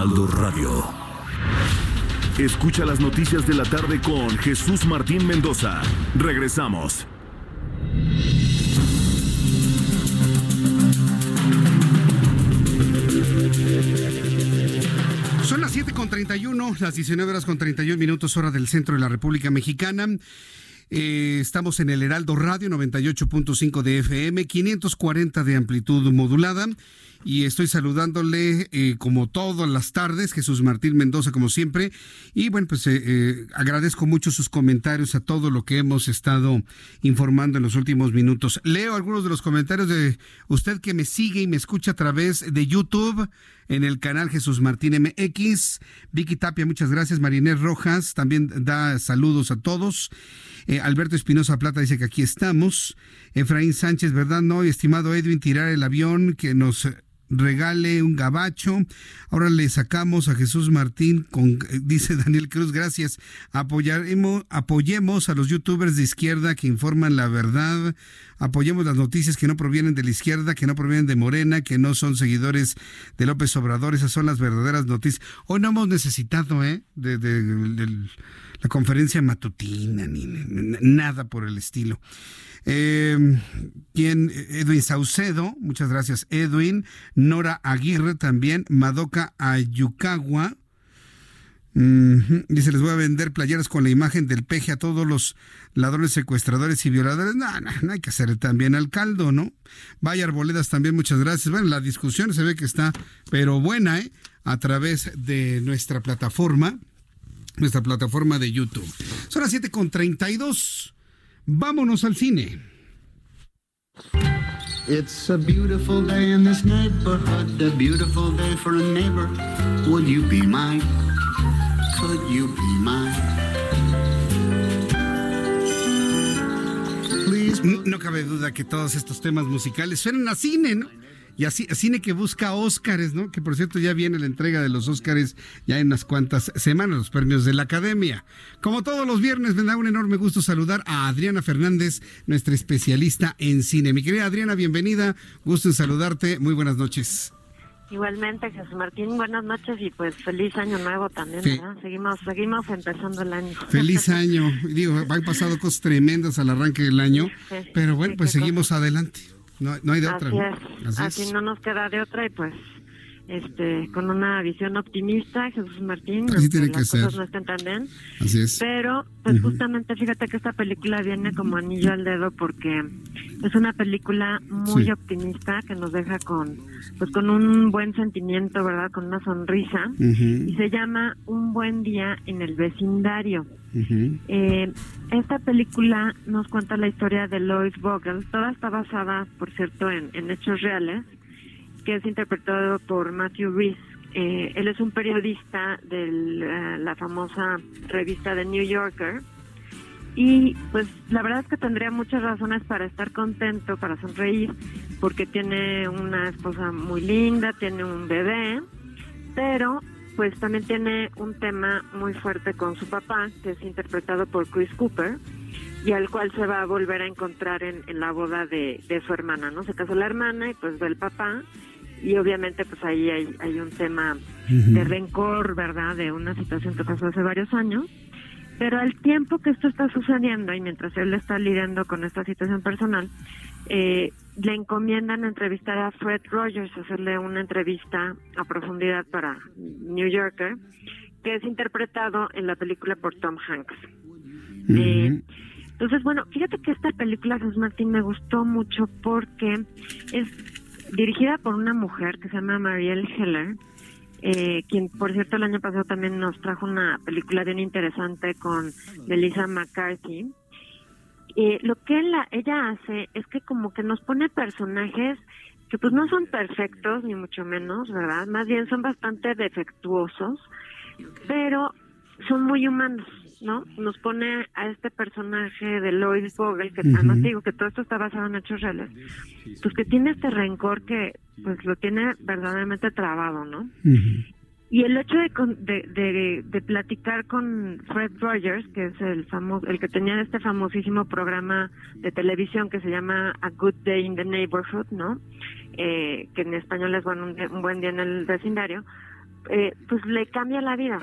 Heraldo Radio. Escucha las noticias de la tarde con Jesús Martín Mendoza. Regresamos. Son las 7 con 31, las 19 horas con 31 minutos hora del centro de la República Mexicana. Eh, estamos en el Heraldo Radio 98.5 de FM, 540 de amplitud modulada y estoy saludándole eh, como todas las tardes, Jesús Martín Mendoza como siempre. Y bueno, pues eh, eh, agradezco mucho sus comentarios a todo lo que hemos estado informando en los últimos minutos. Leo algunos de los comentarios de usted que me sigue y me escucha a través de YouTube en el canal Jesús Martín MX. Vicky Tapia, muchas gracias. Marinés Rojas también da saludos a todos. Alberto Espinosa Plata dice que aquí estamos. Efraín Sánchez, ¿verdad? No, estimado Edwin, tirar el avión que nos regale un gabacho. Ahora le sacamos a Jesús Martín con, *laughs* dice Daniel Cruz, gracias. Apoyaremos, apoyemos a los youtubers de izquierda que informan la verdad. Apoyemos las noticias que no provienen de la izquierda, que no provienen de Morena, que no son seguidores de López Obrador. Esas son las verdaderas noticias. Hoy no hemos necesitado, ¿eh? de, la conferencia matutina, ni, nada por el estilo. Quien, Edwin Saucedo, muchas gracias Edwin, Nora Aguirre también, Madoka Ayukawa, Dice, les voy a vender playeras con la imagen del peje a todos los ladrones, secuestradores y violadores. No, no, hay que hacer también al caldo, ¿no? Vaya Arboledas también, muchas gracias. Bueno, la discusión se ve que está, pero buena, ¿eh? A través de nuestra plataforma, nuestra plataforma de YouTube. Son las 7 con 32. Vámonos al cine. It's a beautiful day in this neighborhood, a beautiful day for a neighbor. Would you be mine? No cabe duda que todos estos temas musicales suenan a cine, ¿no? Y así, cine que busca Óscares, ¿no? Que por cierto ya viene la entrega de los Óscares ya en unas cuantas semanas, los premios de la Academia. Como todos los viernes, me da un enorme gusto saludar a Adriana Fernández, nuestra especialista en cine. Mi querida Adriana, bienvenida, gusto en saludarte, muy buenas noches. Igualmente, Jesús Martín, buenas noches y pues feliz año nuevo también, ¿verdad? Seguimos, seguimos empezando el año. Feliz *laughs* año. Digo, han pasado cosas tremendas al arranque del año, pero bueno, pues seguimos adelante. No, no hay de otra. Así, Así no nos queda de otra y pues este, con una visión optimista, Jesús Martín. Así tiene que ser. no están tan bien. Así es. Pero, pues justamente fíjate que esta película viene como anillo al dedo porque es una película muy optimista que nos deja con, pues con un buen sentimiento, ¿verdad? Con una sonrisa. Y se llama Un buen día en el vecindario. eh, esta película nos cuenta la historia de Lois Vogel. Toda está basada, por cierto, en, en hechos reales es interpretado por Matthew Reese. Eh, él es un periodista de eh, la famosa revista The New Yorker. Y pues la verdad es que tendría muchas razones para estar contento, para sonreír, porque tiene una esposa muy linda, tiene un bebé, pero pues también tiene un tema muy fuerte con su papá, que es interpretado por Chris Cooper, y al cual se va a volver a encontrar en, la boda de, su hermana, ¿no? Se casó la hermana y pues ve el papá y obviamente pues ahí hay, hay un tema de rencor, ¿verdad? De una situación que pasó hace varios años. Pero al tiempo que esto está sucediendo y mientras él está lidiando con esta situación personal, eh, le encomiendan entrevistar a Fred Rogers, hacerle una entrevista a profundidad para New Yorker, que es interpretado en la película por Tom Hanks. Eh, entonces, bueno, fíjate que esta película, Jesús Martín, me gustó mucho porque es dirigida por una mujer que se llama Marielle Heller, eh, quien por cierto el año pasado también nos trajo una película bien interesante con Melissa McCarthy. Eh, lo que ella hace es que como que nos pone personajes que pues no son perfectos ni mucho menos, ¿verdad? Más bien son bastante defectuosos, pero son muy humanos. ¿No? Nos pone a este personaje de Lois Vogel, que además digo que todo esto está basado en hechos reales, pues que tiene este rencor que pues lo tiene verdaderamente trabado, ¿no? Y el hecho de, de, de, platicar con Fred Rogers, que es el famoso, el que tenía este famosísimo programa de televisión que se llama A Good Day in the Neighborhood, ¿no? Eh, que en español es bueno, un, buen día en el vecindario, eh, pues le cambia la vida.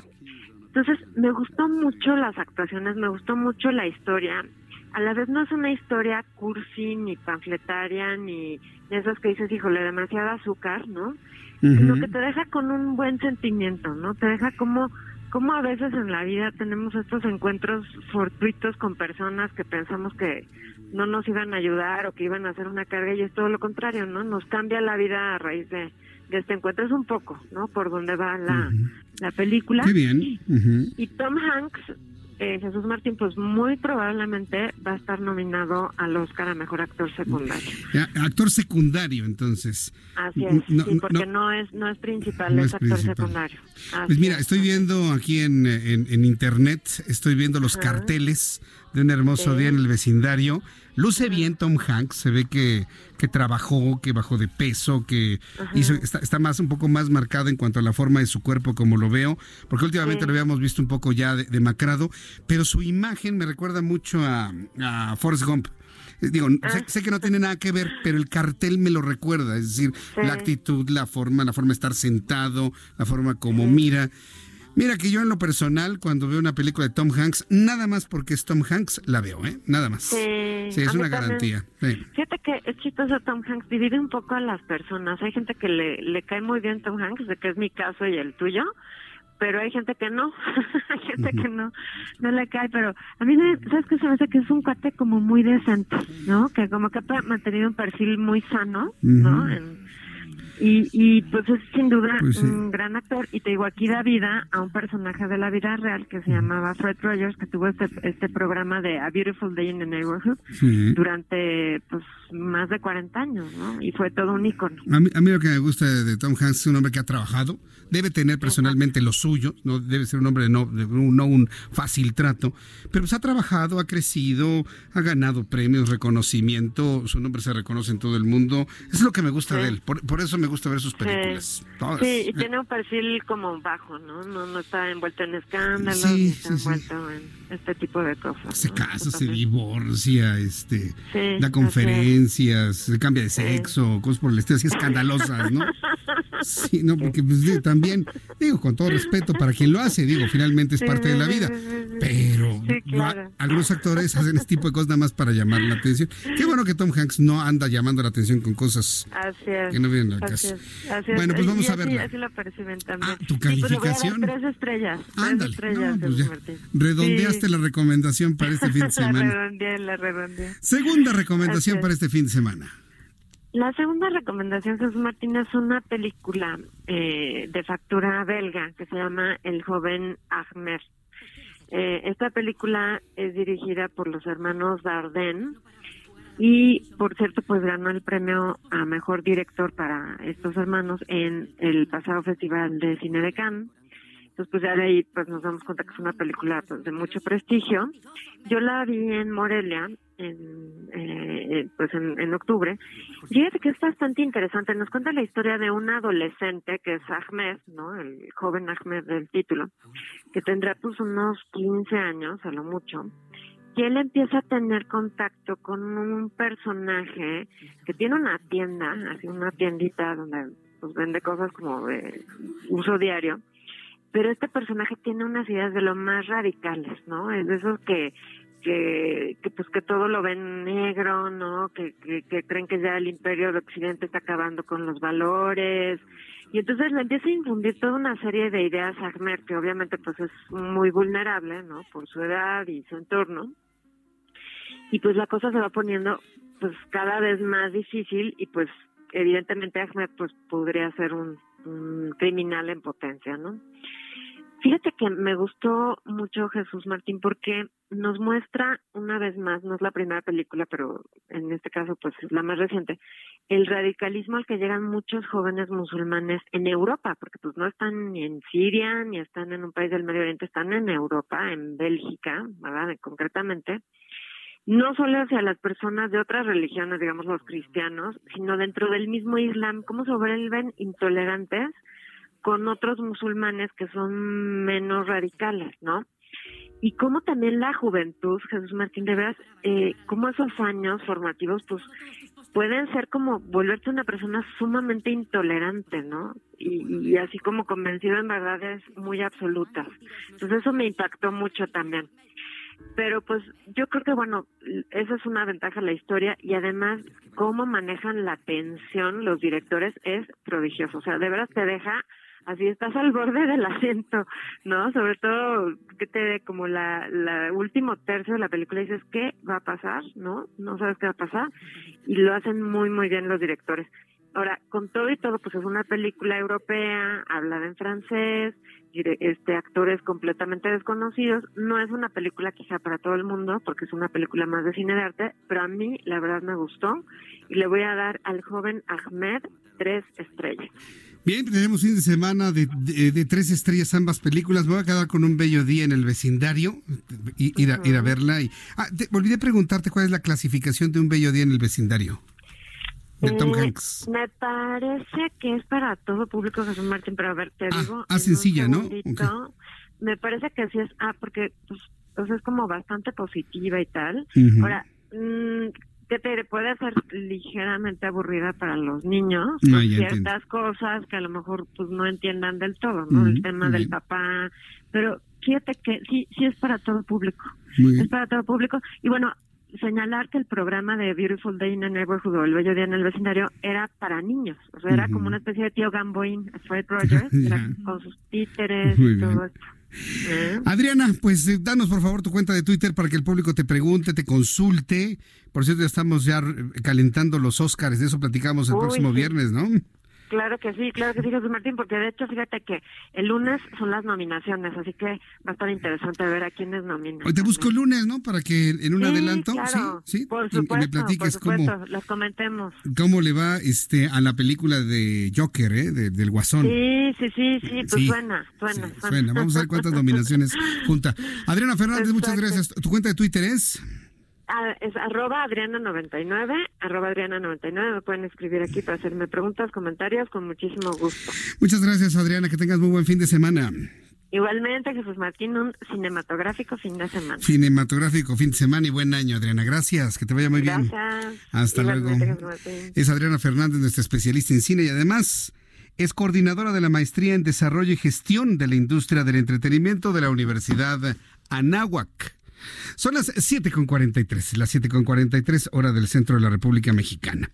Entonces, me gustó mucho las actuaciones, me gustó mucho la historia. A la vez no es una historia cursi, ni panfletaria, ni esas que dices, híjole, demasiado azúcar, ¿no? Sino que te deja con un buen sentimiento, ¿no? Te deja como, como a veces en la vida tenemos estos encuentros fortuitos con personas que pensamos que no nos iban a ayudar o que iban a hacer una carga y es todo lo contrario, ¿no? Nos cambia la vida a raíz de, de encuentro. Es un poco, ¿no? Por donde va la, la película. bien. Y Tom Hanks, eh, Jesús Martín, pues muy probablemente va a estar nominado al Oscar a Mejor Actor Secundario. actor secundario, entonces. Así es, sí, porque no, es no es principal, es, actor secundario. pues mira, estoy viendo aquí en, en, internet, estoy viendo los carteles de un hermoso día en el vecindario. Luce bien Tom Hanks, se ve que, que trabajó, que bajó de peso, que hizo, está, más un poco más marcado en cuanto a la forma de su cuerpo, como lo veo, porque últimamente lo habíamos visto un poco ya demacrado, pero su imagen me recuerda mucho a, a Forrest Gump. Eh, digo, ah. sé, que no tiene nada que ver, pero el cartel me lo recuerda, es decir, la actitud, la forma, la forma de estar sentado, la forma como mira Mira que yo en lo personal, cuando veo una película de Tom Hanks, nada más porque es Tom Hanks, la veo, ¿eh? Nada más. Sí, es una garantía. Fíjate que es chistoso Tom Hanks, divide un poco a las personas. Hay gente que le, le cae muy bien Tom Hanks, de que es mi caso y el tuyo, pero hay gente que no, *laughs* hay gente que no, no le cae, pero a mí, ¿sabes qué? Se me hace que es un cuate como muy decente, ¿no? Que como que ha mantenido un perfil muy sano, ¿no? En, y, y pues es sin duda pues un gran actor. Y te digo, aquí da vida a un personaje de la vida real que se llamaba Fred Rogers, que tuvo este, este programa de A Beautiful Day in the Neighborhood durante pues más de 40 años, ¿no? Y fue todo un ícono. A mí, a mí lo que me gusta de Tom Hanks es un hombre que ha trabajado, debe tener personalmente lo suyo, no debe ser un hombre de no, de, no un fácil trato, pero pues ha trabajado, ha crecido, ha ganado premios, reconocimiento, su nombre se reconoce en todo el mundo. es lo que me gusta de él, por, por eso me gusta ver sus películas. Sí, y tiene un perfil como bajo, ¿no? No, no está envuelto en escándalos, ni está envuelto en este tipo de cosas. Se casa, se divorcia, este, da conferencias, se cambia de sexo, cosas por el estilo así escandalosas, ¿no? *laughs* Sí, no, porque pues, también, digo, con todo respeto para quien lo hace, digo, finalmente es parte de la vida, pero algunos actores hacen este tipo de cosas nada más para llamar la atención. Qué bueno que Tom Hanks no anda llamando la atención con cosas que no vienen al caso. bueno, pues vamos a verla. Así lo perciben también. Ah, ¿Tu calificación? tres estrellas. Ándale. Tres estrellas, pues redondeaste la recomendación para este fin de *laughs* semana. la redondeé, la redondeé. Segunda recomendación para este fin de semana. La segunda recomendación, Jesús Martín, es una película eh, de factura belga que se llama El joven Ahmed. Eh, esta película es dirigida por los hermanos Dardenne y, por cierto, pues ganó el premio a mejor director para estos hermanos en el pasado Festival de Cine de Cannes. Entonces, pues ya de ahí pues nos damos cuenta que es una película pues, de mucho prestigio. Yo la vi en Morelia, en, eh, pues en, octubre. Fíjate que es bastante interesante. Nos cuenta la historia de un adolescente que es Ahmed, ¿no? El joven Ahmed del título, que tendrá pues unos 15 años, a lo mucho. Y él empieza a tener contacto con un personaje que tiene una tienda, así una tiendita donde pues vende cosas como de uso diario pero este personaje tiene unas ideas de lo más radicales, ¿no? Es de esos que que, que pues que todo lo ven negro, ¿no? Que, que, creen que ya el imperio de Occidente está acabando con los valores. Y entonces le empieza a infundir toda una serie de ideas a Ahmed, que obviamente pues es muy vulnerable, ¿no? Por su edad y su entorno. Y pues la cosa se va poniendo pues cada vez más difícil y pues evidentemente Ahmed pues podría ser un criminal en potencia, ¿no? Fíjate que me gustó mucho Jesús Martín porque nos muestra una vez más, no es la primera película, pero en este caso pues es la más reciente, el radicalismo al que llegan muchos jóvenes musulmanes en Europa, porque pues no están ni en Siria ni están en un país del Medio Oriente, están en Europa, en Bélgica, ¿verdad? Concretamente, no solo hacia las personas de otras religiones, digamos los cristianos, sino dentro del mismo Islam, cómo se vuelven intolerantes con otros musulmanes que son menos radicales, ¿no? Y cómo también la juventud, Jesús Martín, de veras, eh, cómo esos años formativos, pues, pueden ser como volverte una persona sumamente intolerante, ¿no? Y, y así como convencido en verdades muy absolutas. Entonces eso me impactó mucho también. Pero pues yo creo que bueno, esa es una ventaja la historia y además cómo manejan la tensión los directores es prodigioso. O sea, de veras te deja así estás al borde del asiento, ¿no? Sobre todo que te como la, la último tercio de la película dices qué va a pasar, ¿no? No sabes qué va a pasar y lo hacen muy muy bien los directores. Ahora, con todo y todo, pues es una película europea, hablada en francés, este actores completamente desconocidos. No es una película quizá para todo el mundo, porque es una película más de cine de arte, pero a mí la verdad me gustó y le voy a dar al joven Ahmed tres estrellas. Bien, tenemos fin de semana de, de, tres estrellas ambas películas. Me voy a quedar con un bello día en el vecindario, y, ir, a, ir a verla. Y, ah, te, olvidé preguntarte cuál es la clasificación de un bello día en el vecindario. De Tom eh, Hanks. Me parece que es para todo público, Jesús Martín, pero a ver, te ah, digo. Ah, sencilla, ¿no? Me parece que sí es, ah, porque pues, pues es como bastante positiva y tal. Ahora, mmm, que te puede ser ligeramente aburrida para los niños, ah, ciertas cosas que a lo mejor pues no entiendan del todo, ¿no? el tema del papá, pero fíjate que sí, sí es para todo público, es para todo público y bueno, señalar que el programa de Beautiful Day in the Neighborhood o El Bello Día en el Vecindario era para niños, o sea, era como una especie de tío Gamboín, Fred Rogers, *laughs* con sus títeres y todo esto. ¿Eh? Adriana, pues eh, danos por favor tu cuenta de Twitter para que el público te pregunte, te consulte. Por cierto, ya estamos ya calentando los Óscares, de eso platicamos el próximo viernes, ¿no? Claro que sí, claro que sí, Jesús Martín, porque de hecho, fíjate que el lunes son las nominaciones, así que va a estar interesante ver a quiénes nominan. Hoy te busco el lunes, ¿no? Para que en un adelanto, sí, sí, por supuesto, me platiques cómo las comentemos. ¿Cómo le va este a la película de Joker, eh, del Guasón? Sí, sí, sí, sí, pues suena, suena, suena. Vamos a ver cuántas nominaciones *laughs* junta. Adriana Fernández, muchas gracias. ¿Tu cuenta de Twitter es? Es arroba Adriana99, arroba Adriana99. Me pueden escribir aquí para hacerme preguntas, comentarios, con muchísimo gusto. Muchas gracias, Adriana. Que tengas muy buen fin de semana. Igualmente, Jesús Martín, un cinematográfico fin de semana. Cinematográfico fin de semana y buen año, Adriana. Gracias, que te vaya muy bien. Hasta luego. Es Adriana Fernández, nuestra especialista en cine y además es coordinadora de la maestría en desarrollo y gestión de la industria del entretenimiento de la Universidad Anáhuac. Son las 7.43, las 7.43 hora del centro de la República Mexicana.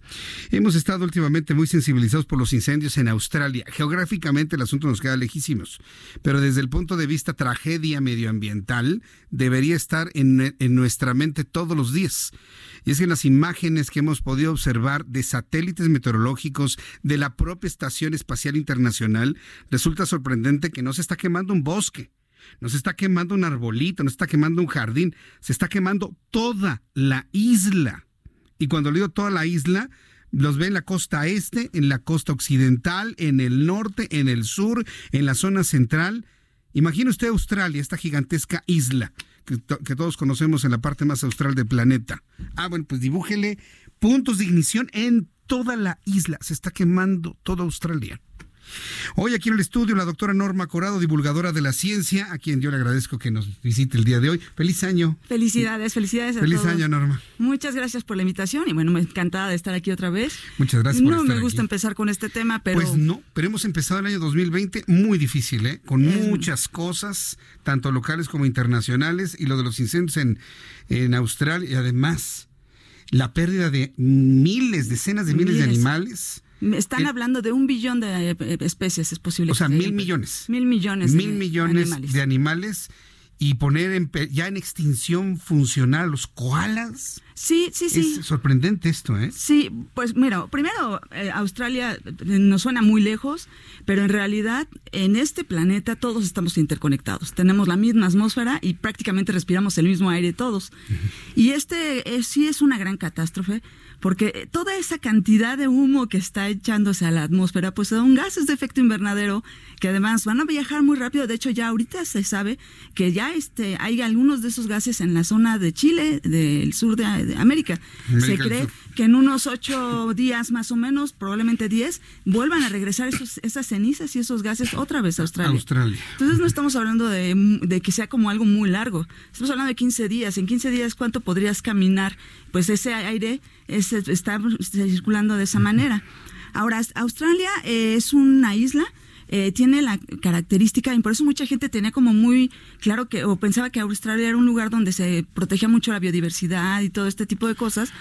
Hemos estado últimamente muy sensibilizados por los incendios en Australia. Geográficamente el asunto nos queda lejísimos, pero desde el punto de vista tragedia medioambiental debería estar en, en nuestra mente todos los días. Y es que en las imágenes que hemos podido observar de satélites meteorológicos de la propia Estación Espacial Internacional, resulta sorprendente que no se está quemando un bosque no se está quemando un arbolito, no se está quemando un jardín, se está quemando toda la isla. Y cuando le digo toda la isla, los ve en la costa este, en la costa occidental, en el norte, en el sur, en la zona central. Imagine usted Australia, esta gigantesca isla que, que, todos conocemos en la parte más austral del planeta. Ah, bueno, pues dibújele puntos de ignición en toda la isla. Se está quemando toda Australia. Hoy aquí en el estudio la doctora Norma Corado, divulgadora de la ciencia, a quien yo le agradezco que nos visite el día de hoy. Feliz año. Felicidades, felicidades. A Feliz año, Norma. Muchas gracias por la invitación y bueno, me encantada de estar aquí otra vez. Muchas gracias. Por me gusta empezar con este tema, pero... Pues no, pero hemos empezado el año 2020 muy difícil, ¿eh? con muchas cosas, tanto locales como internacionales, y lo de los incendios en, en Australia, y además la pérdida de miles, decenas de miles. de animales están hablando de un billón de eh, especies, es posible. O sea, mil millones. Mil millones. Mil millones de animales y poner en, ya en extinción funcional los koalas. Sí, sí, sí. Es sorprendente esto, ¿eh? Sí, pues mira, primero, eh, Australia eh, nos suena muy lejos, pero en realidad en este planeta todos estamos interconectados. Tenemos la misma atmósfera y prácticamente respiramos el mismo aire todos. Y este sí es una gran catástrofe porque toda esa cantidad de humo que está echándose a la atmósfera, pues son gases de efecto invernadero que además van a viajar muy rápido. De hecho, ya ahorita se sabe que ya este, hay algunos de esos gases en la zona de Chile, del sur de, América. se cree que en unos ocho días más o menos, probablemente diez, vuelvan a regresar esos, esas cenizas y esos gases otra vez a Australia. Entonces no estamos hablando de, de, que sea como algo muy largo. Estamos hablando de 15 días. En 15 días, ¿cuánto podrías caminar? Pues ese aire está circulando de esa manera. Ahora, Australia eh, es una isla eh, tiene la característica, y por eso mucha gente tenía como muy claro que, o pensaba que Australia era un lugar donde se protegía mucho la biodiversidad y todo este tipo de cosas,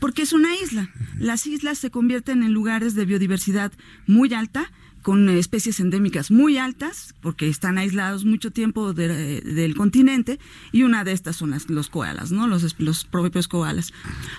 porque es una isla. Las islas se convierten en lugares de biodiversidad muy alta, con especies endémicas muy altas, porque están aislados mucho tiempo del continente, y una de estas son las, los koalas, ¿no? Los, los propios koalas.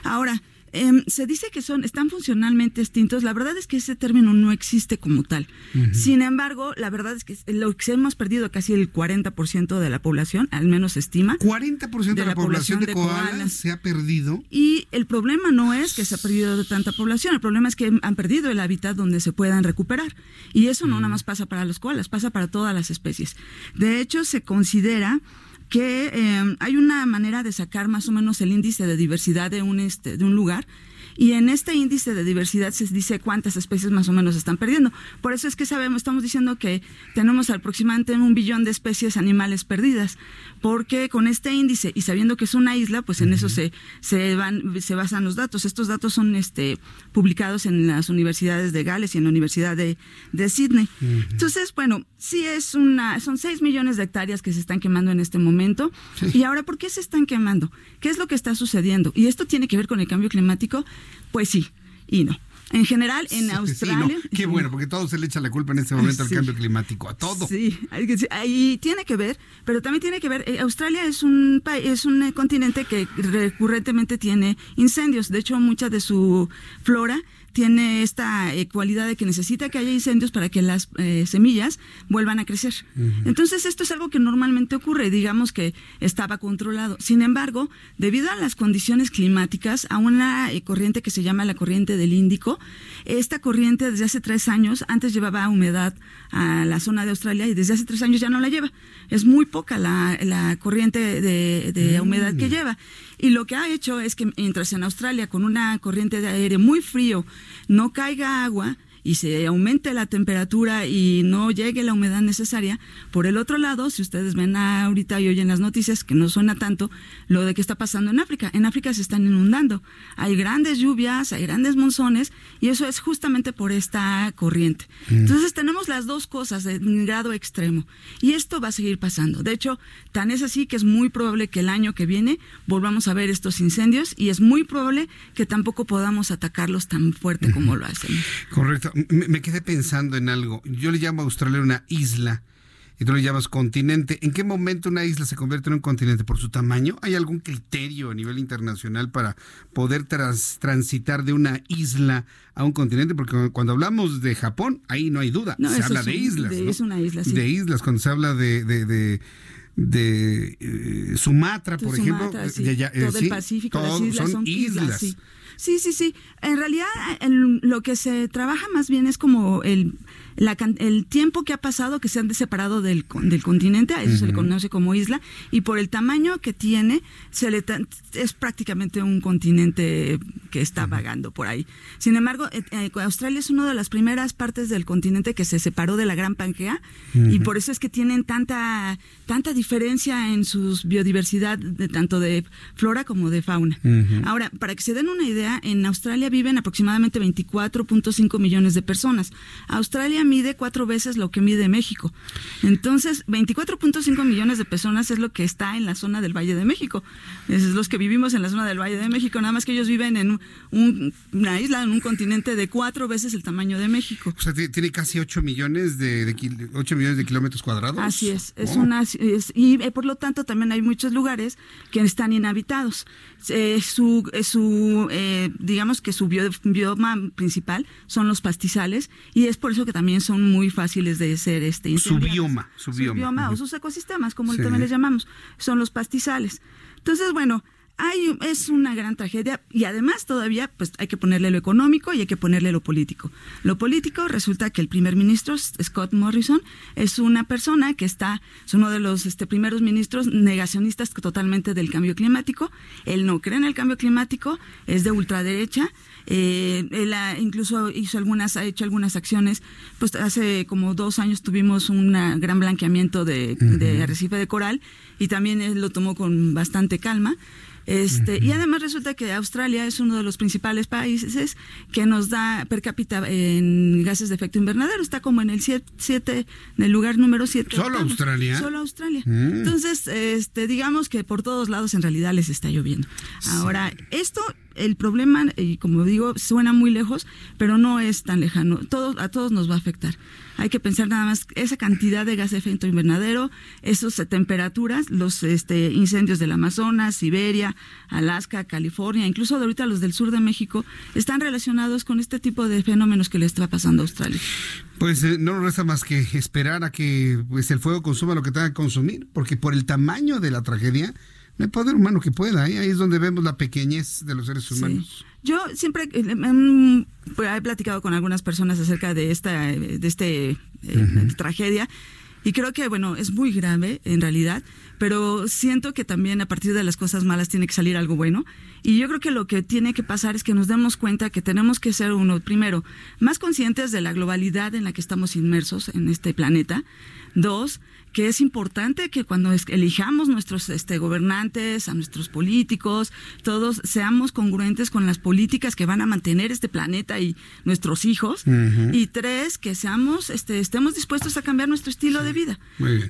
Ahora, Em, se dice que son, están funcionalmente extintos. La verdad es que ese término no existe como tal. Sin embargo, la verdad es que lo que hemos perdido casi el 40% de la población, al menos se estima. 40% de, la, población, de, koalas, se ha perdido. Y el problema no es que se ha perdido tanta población, el problema es que han perdido el hábitat donde se puedan recuperar. Y eso no nada más pasa para los koalas, pasa para todas las especies. De hecho, se considera que em, hay una manera de sacar más o menos el índice de diversidad de un, este, de un lugar Y en este índice de diversidad se dice cuántas especies más o menos están perdiendo. Por eso es que sabemos, estamos diciendo que tenemos aproximadamente un billón de especies animales perdidas, porque con este índice y sabiendo que es una isla, pues en eso se, se, van, se basan los datos. Estos datos son este, publicados en las universidades de Gales y en la Universidad de, de Sydney. Entonces, bueno, sí es una, son 6 millones de hectáreas que se están quemando en este momento. Y ahora, ¿por qué se están quemando? ¿Qué es lo que está sucediendo? ¿Y esto tiene que ver con el cambio climático? Pues sí y no. En general, en Australia. Qué *laughs* bueno, porque todo se le echa la culpa en este momento al cambio climático, a todo. Sí, ahí tiene que ver, pero también tiene que ver. Eh, Australia es un es un eh, continente que recurrentemente tiene incendios. De hecho, mucha de su flora tiene esta eh, cualidad de que necesita que haya incendios para que las eh, semillas vuelvan a crecer. Entonces, esto es algo que normalmente ocurre, digamos que estaba controlado. Sin embargo, debido a las condiciones climáticas, a una eh, corriente que se llama la corriente del Índico, esta corriente desde hace tres años, antes llevaba humedad a la zona de Australia y desde hace tres años ya no la lleva. Es muy poca la, corriente de, humedad que mm. lleva. Y lo que ha hecho es que mientras en Australia con una corriente de aire muy frío no caiga agua, y se aumente la temperatura y no llegue la humedad necesaria. Por el otro lado, si ustedes ven ahorita y oyen las noticias, que no suena tanto, lo de que está pasando en África. En África se están inundando. Hay grandes lluvias, hay grandes monzones y eso es justamente por esta corriente. Mm. Entonces tenemos las dos cosas en grado extremo y esto va a seguir pasando. De hecho, tan es así que es muy probable que el año que viene volvamos a ver estos incendios y es muy probable que tampoco podamos atacarlos tan fuerte como lo hacen. Correcto me, quedé pensando en algo. Yo le llamo a Australia una isla y tú le llamas continente. ¿En qué momento una isla se convierte en un continente? ¿Por su tamaño? ¿Hay algún criterio a nivel internacional para poder transitar de una isla a un continente? Porque cuando hablamos de Japón, ahí no hay duda. se habla de islas. Es una isla, sí. De islas, cuando se habla de, de, eh, Sumatra, por ejemplo. Eh, Todo el Pacífico, las islas son, islas. Sí, sí, sí. En realidad, lo que se trabaja más bien es como el el tiempo que ha pasado que se han separado del, del continente, a eso se le conoce como isla, y por el tamaño que tiene, se le es prácticamente un continente que está vagando por ahí. Sin embargo, eh, eh, Australia es una de las primeras partes del continente que se separó de la Gran Pangea, y por eso es que tienen tanta, tanta diferencia en su biodiversidad, de, tanto de flora como de fauna. Ahora, para que se den una idea, en Australia viven aproximadamente 24.5 millones de personas. Australia mide cuatro veces lo que mide México. Entonces, 24.5 millones de personas es lo que está en la zona del Valle de México. Es los que vivimos en la zona del Valle de México, nada más que ellos viven en una isla, en un continente de cuatro veces el tamaño de México. O sea, tiene casi 8 millones de, 8 millones de kilómetros cuadrados. Así es, es oh. una y eh, por lo tanto también hay muchos lugares que están inhabitados. Eh, su, eh, su digamos que su bioma principal son los pastizales y es por eso que también son muy fáciles de ser este Su bioma, su bioma. o sus ecosistemas, como también les llamamos, son los pastizales. Entonces, bueno, hay, es una gran tragedia y además todavía pues hay que ponerle lo económico y hay que ponerle lo político. Lo político resulta que el primer ministro Scott Morrison es una persona que está es uno de los este, primeros ministros negacionistas totalmente del cambio climático. Él no cree en el cambio climático, es de ultraderecha. Eh, él incluso hizo algunas ha hecho algunas acciones. Pues hace como dos años tuvimos un gran blanqueamiento de, de arrecife de coral y también él lo tomó con bastante calma. Este, Y además resulta que Australia es uno de los principales países que nos da per cápita en gases de efecto invernadero. Está como en el 7, en el lugar número 7. ¿Solo Australia? Solo Australia. Mm. Entonces, este, digamos que por todos lados en realidad les está lloviendo. Ahora, esto el problema, y como digo, suena muy lejos, pero no es tan lejano. A todos nos va a afectar. Hay que pensar nada más esa cantidad de gas de efecto invernadero, esas temperaturas, los este, incendios del Amazonas, Siberia, Alaska, California, incluso ahorita los del sur de México, están relacionados con este tipo de fenómenos que le está pasando a Australia. Pues eh, no nos resta más que esperar a que pues, el fuego consuma lo que tenga que consumir, porque por el tamaño de la tragedia, no hay poder humano que pueda, ¿eh? ahí es donde vemos la pequeñez de los seres humanos. Yo siempre eh, pues, he platicado con algunas personas acerca de esta de este, eh, tragedia Y creo que, bueno, es muy grave en realidad, pero siento que también a partir de las cosas malas tiene que salir algo bueno. Y yo creo que lo que tiene que pasar es que nos demos cuenta que tenemos que ser uno, primero, más conscientes de la globalidad en la que estamos inmersos en este planeta. Dos, que es importante que cuando elijamos nuestros este, gobernantes, a nuestros políticos, todos seamos congruentes con las políticas que van a mantener este planeta y nuestros hijos. Y tres, que seamos, este, estemos dispuestos a cambiar nuestro estilo de vida.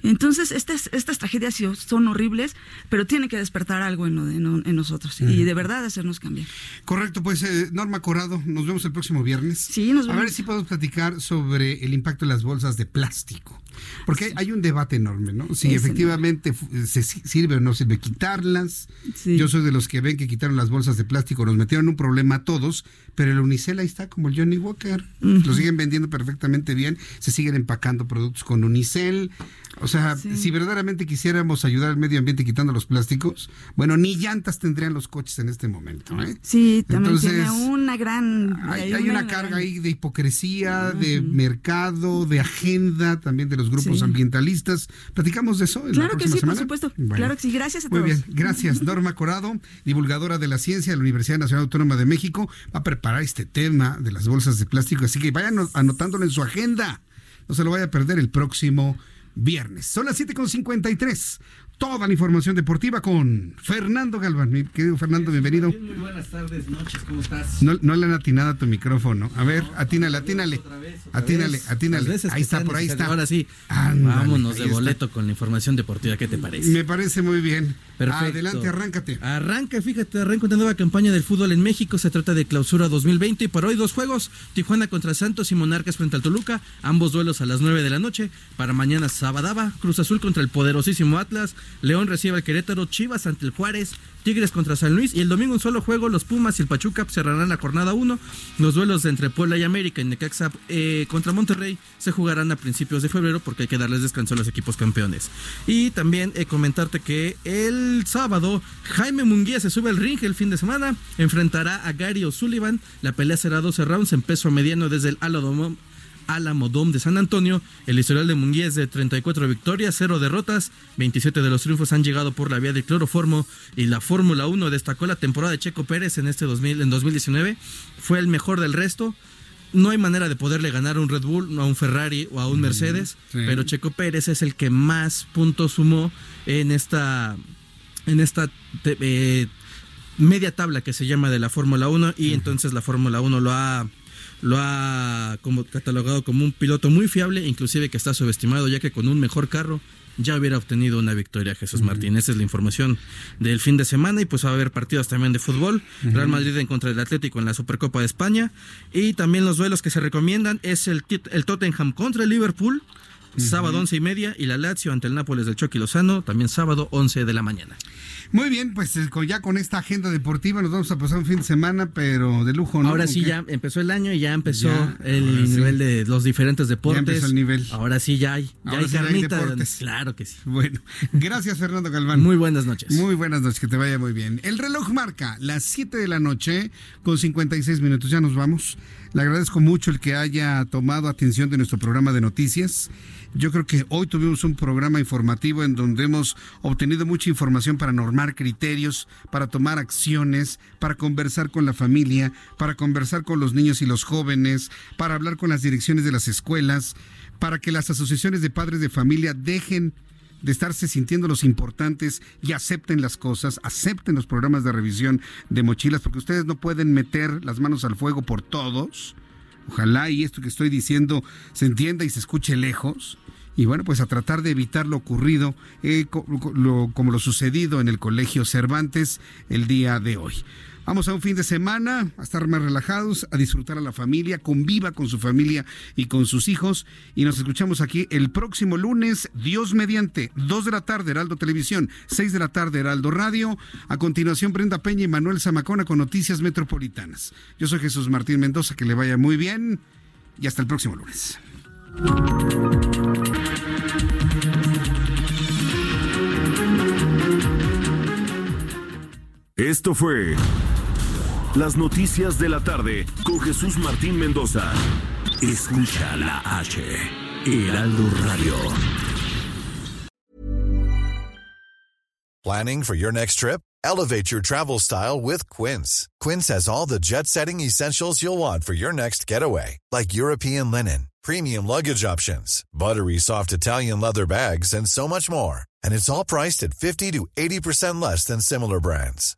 Entonces, estas, estas tragedias son horribles, pero tiene que despertar algo en, en, nosotros y de verdad hacernos cambiar. Correcto, pues eh, Norma Corado, nos vemos el próximo viernes. Sí, nos vemos. A ver si podemos platicar sobre el impacto de las bolsas de plástico. Porque hay un debate enorme, ¿no? Si efectivamente se sirve o no sirve quitarlas. Yo soy de los que ven que quitaron las bolsas de plástico, nos metieron un problema a todos, pero el Unicel ahí está como el Johnny Walker. Lo siguen vendiendo perfectamente bien, se siguen empacando productos con Unicel. O sea, si verdaderamente quisiéramos ayudar al medio ambiente quitando los plásticos, bueno, ni llantas tendrían los coches en este momento. ¿eh? Sí, también tiene una gran... Hay, una, carga ahí de hipocresía, de mercado, de agenda, también de los grupos ambientalistas. ¿Platicamos de eso? claro que sí, por supuesto. claro que sí, gracias a todos. Muy bien, gracias. Norma Corado, divulgadora de la ciencia de la Universidad Nacional Autónoma de México, va a preparar este tema de las bolsas de plástico, así que vayan anotándolo en su agenda. No se lo vaya a perder el próximo viernes. Son las 7.53 toda la información deportiva con Fernando Galván. Mi querido Fernando, bienvenido. Muy buenas tardes, noches, ¿cómo estás? No, no le han atinado a tu micrófono. A ver, atínale, atínale. Atínale, atínale. Ahí está, por ahí está. Ahora sí, vámonos de boleto con la información deportiva. ¿Qué te parece? Me parece muy bien. Perfecto. Adelante, arráncate. Arranca, fíjate, arranca una nueva campaña del fútbol en México. Se trata de clausura 2020 y por hoy dos juegos. Tijuana contra Santos y Monarcas frente al Toluca. Ambos duelos a las 9 de la noche. Para mañana Sabadaba, Cruz Azul contra el poderosísimo Atlas. León recibe al Querétaro, Chivas ante el Juárez, Tigres contra San Luis y el domingo un solo juego, los Pumas y el Pachuca cerrarán la jornada 1. Los duelos entre Puebla y América y Necaxa eh, contra Monterrey se jugarán a principios de febrero porque hay que darles descanso a los equipos campeones. Y también eh, comentarte que el sábado Jaime Munguía se sube al ring el fin de semana, enfrentará a Gary O'Sullivan, la pelea será 12 rounds en peso mediano desde el Alodom Alamodón de San Antonio. El historial de Munguía es de 34 victorias, 0 derrotas, 27 de los triunfos han llegado por la vía de cloroformo y la Fórmula 1 destacó la temporada de Checo Pérez en este 2000, en 2019, fue el mejor del resto. No hay manera de poderle ganar a un Red Bull, a un Ferrari o a un Mercedes, pero Checo Pérez es el que más puntos sumó en esta en esta eh, media tabla que se llama de la Fórmula 1 y entonces la Fórmula 1 lo ha lo ha como, catalogado como un piloto muy fiable, inclusive que está subestimado, ya que con un mejor carro ya hubiera obtenido una victoria Jesús Martín. Esa es la información del fin de semana y pues va a haber partidos también de fútbol. Real Madrid en contra del Atlético en la Supercopa de España y también los duelos que se recomiendan es el, el Tottenham contra el Liverpool. Sábado once y media y la Lazio ante el Nápoles del Chucky Lozano, también sábado 11 de la mañana. Muy bien, pues eh, ya con esta agenda deportiva nos vamos a pasar un fin de semana, pero de lujo, ¿no? Ahora sí, ya empezó el año y ya empezó el nivel de los diferentes deportes. Ya empezó el nivel. Ahora sí ya hay, ya hay carnita. claro que sí. Bueno, *laughs* gracias Fernando Galván. Muy buenas noches. Muy buenas noches, que te vaya muy bien. El reloj marca las 7 de la noche con 56 minutos. Ya nos vamos. Le agradezco mucho el que haya tomado atención de nuestro programa de noticias. Yo creo que hoy tuvimos un programa informativo en donde hemos obtenido mucha información para normar criterios, para tomar acciones, para conversar con la familia, para conversar con los niños y los jóvenes, para hablar con las direcciones de las escuelas, para que las asociaciones de padres de familia dejen de estarse sintiendo los importantes y acepten las cosas, acepten los programas de revisión de mochilas, porque ustedes no pueden meter las manos al fuego por todos. Ojalá y esto que estoy diciendo se entienda y se escuche lejos. Y bueno, pues a tratar de evitar lo ocurrido, eh, como lo sucedido en el Colegio Cervantes el día de hoy. Vamos a un fin de semana, a estar más relajados, a disfrutar a la familia, conviva con su familia y con sus hijos. Y nos escuchamos aquí el próximo lunes, Dios mediante, 2 de la tarde, Heraldo Televisión, 6 de la tarde, Heraldo Radio. A continuación, Brenda Peña y Manuel Zamacona con Noticias Metropolitanas. Yo soy Jesús Martín Mendoza, que le vaya muy bien y hasta el próximo lunes. Esto fue Las Noticias de la Tarde con Jesús Martín Mendoza. Escucha la H, Heraldo Radio. ¿Planning for your next trip? Elevate your travel style with Quince. Quince has all the jet setting essentials you'll want for your next getaway, like European linen, premium luggage options, buttery soft Italian leather bags, and so much more. And it's all priced at 50 to 80% less than similar brands.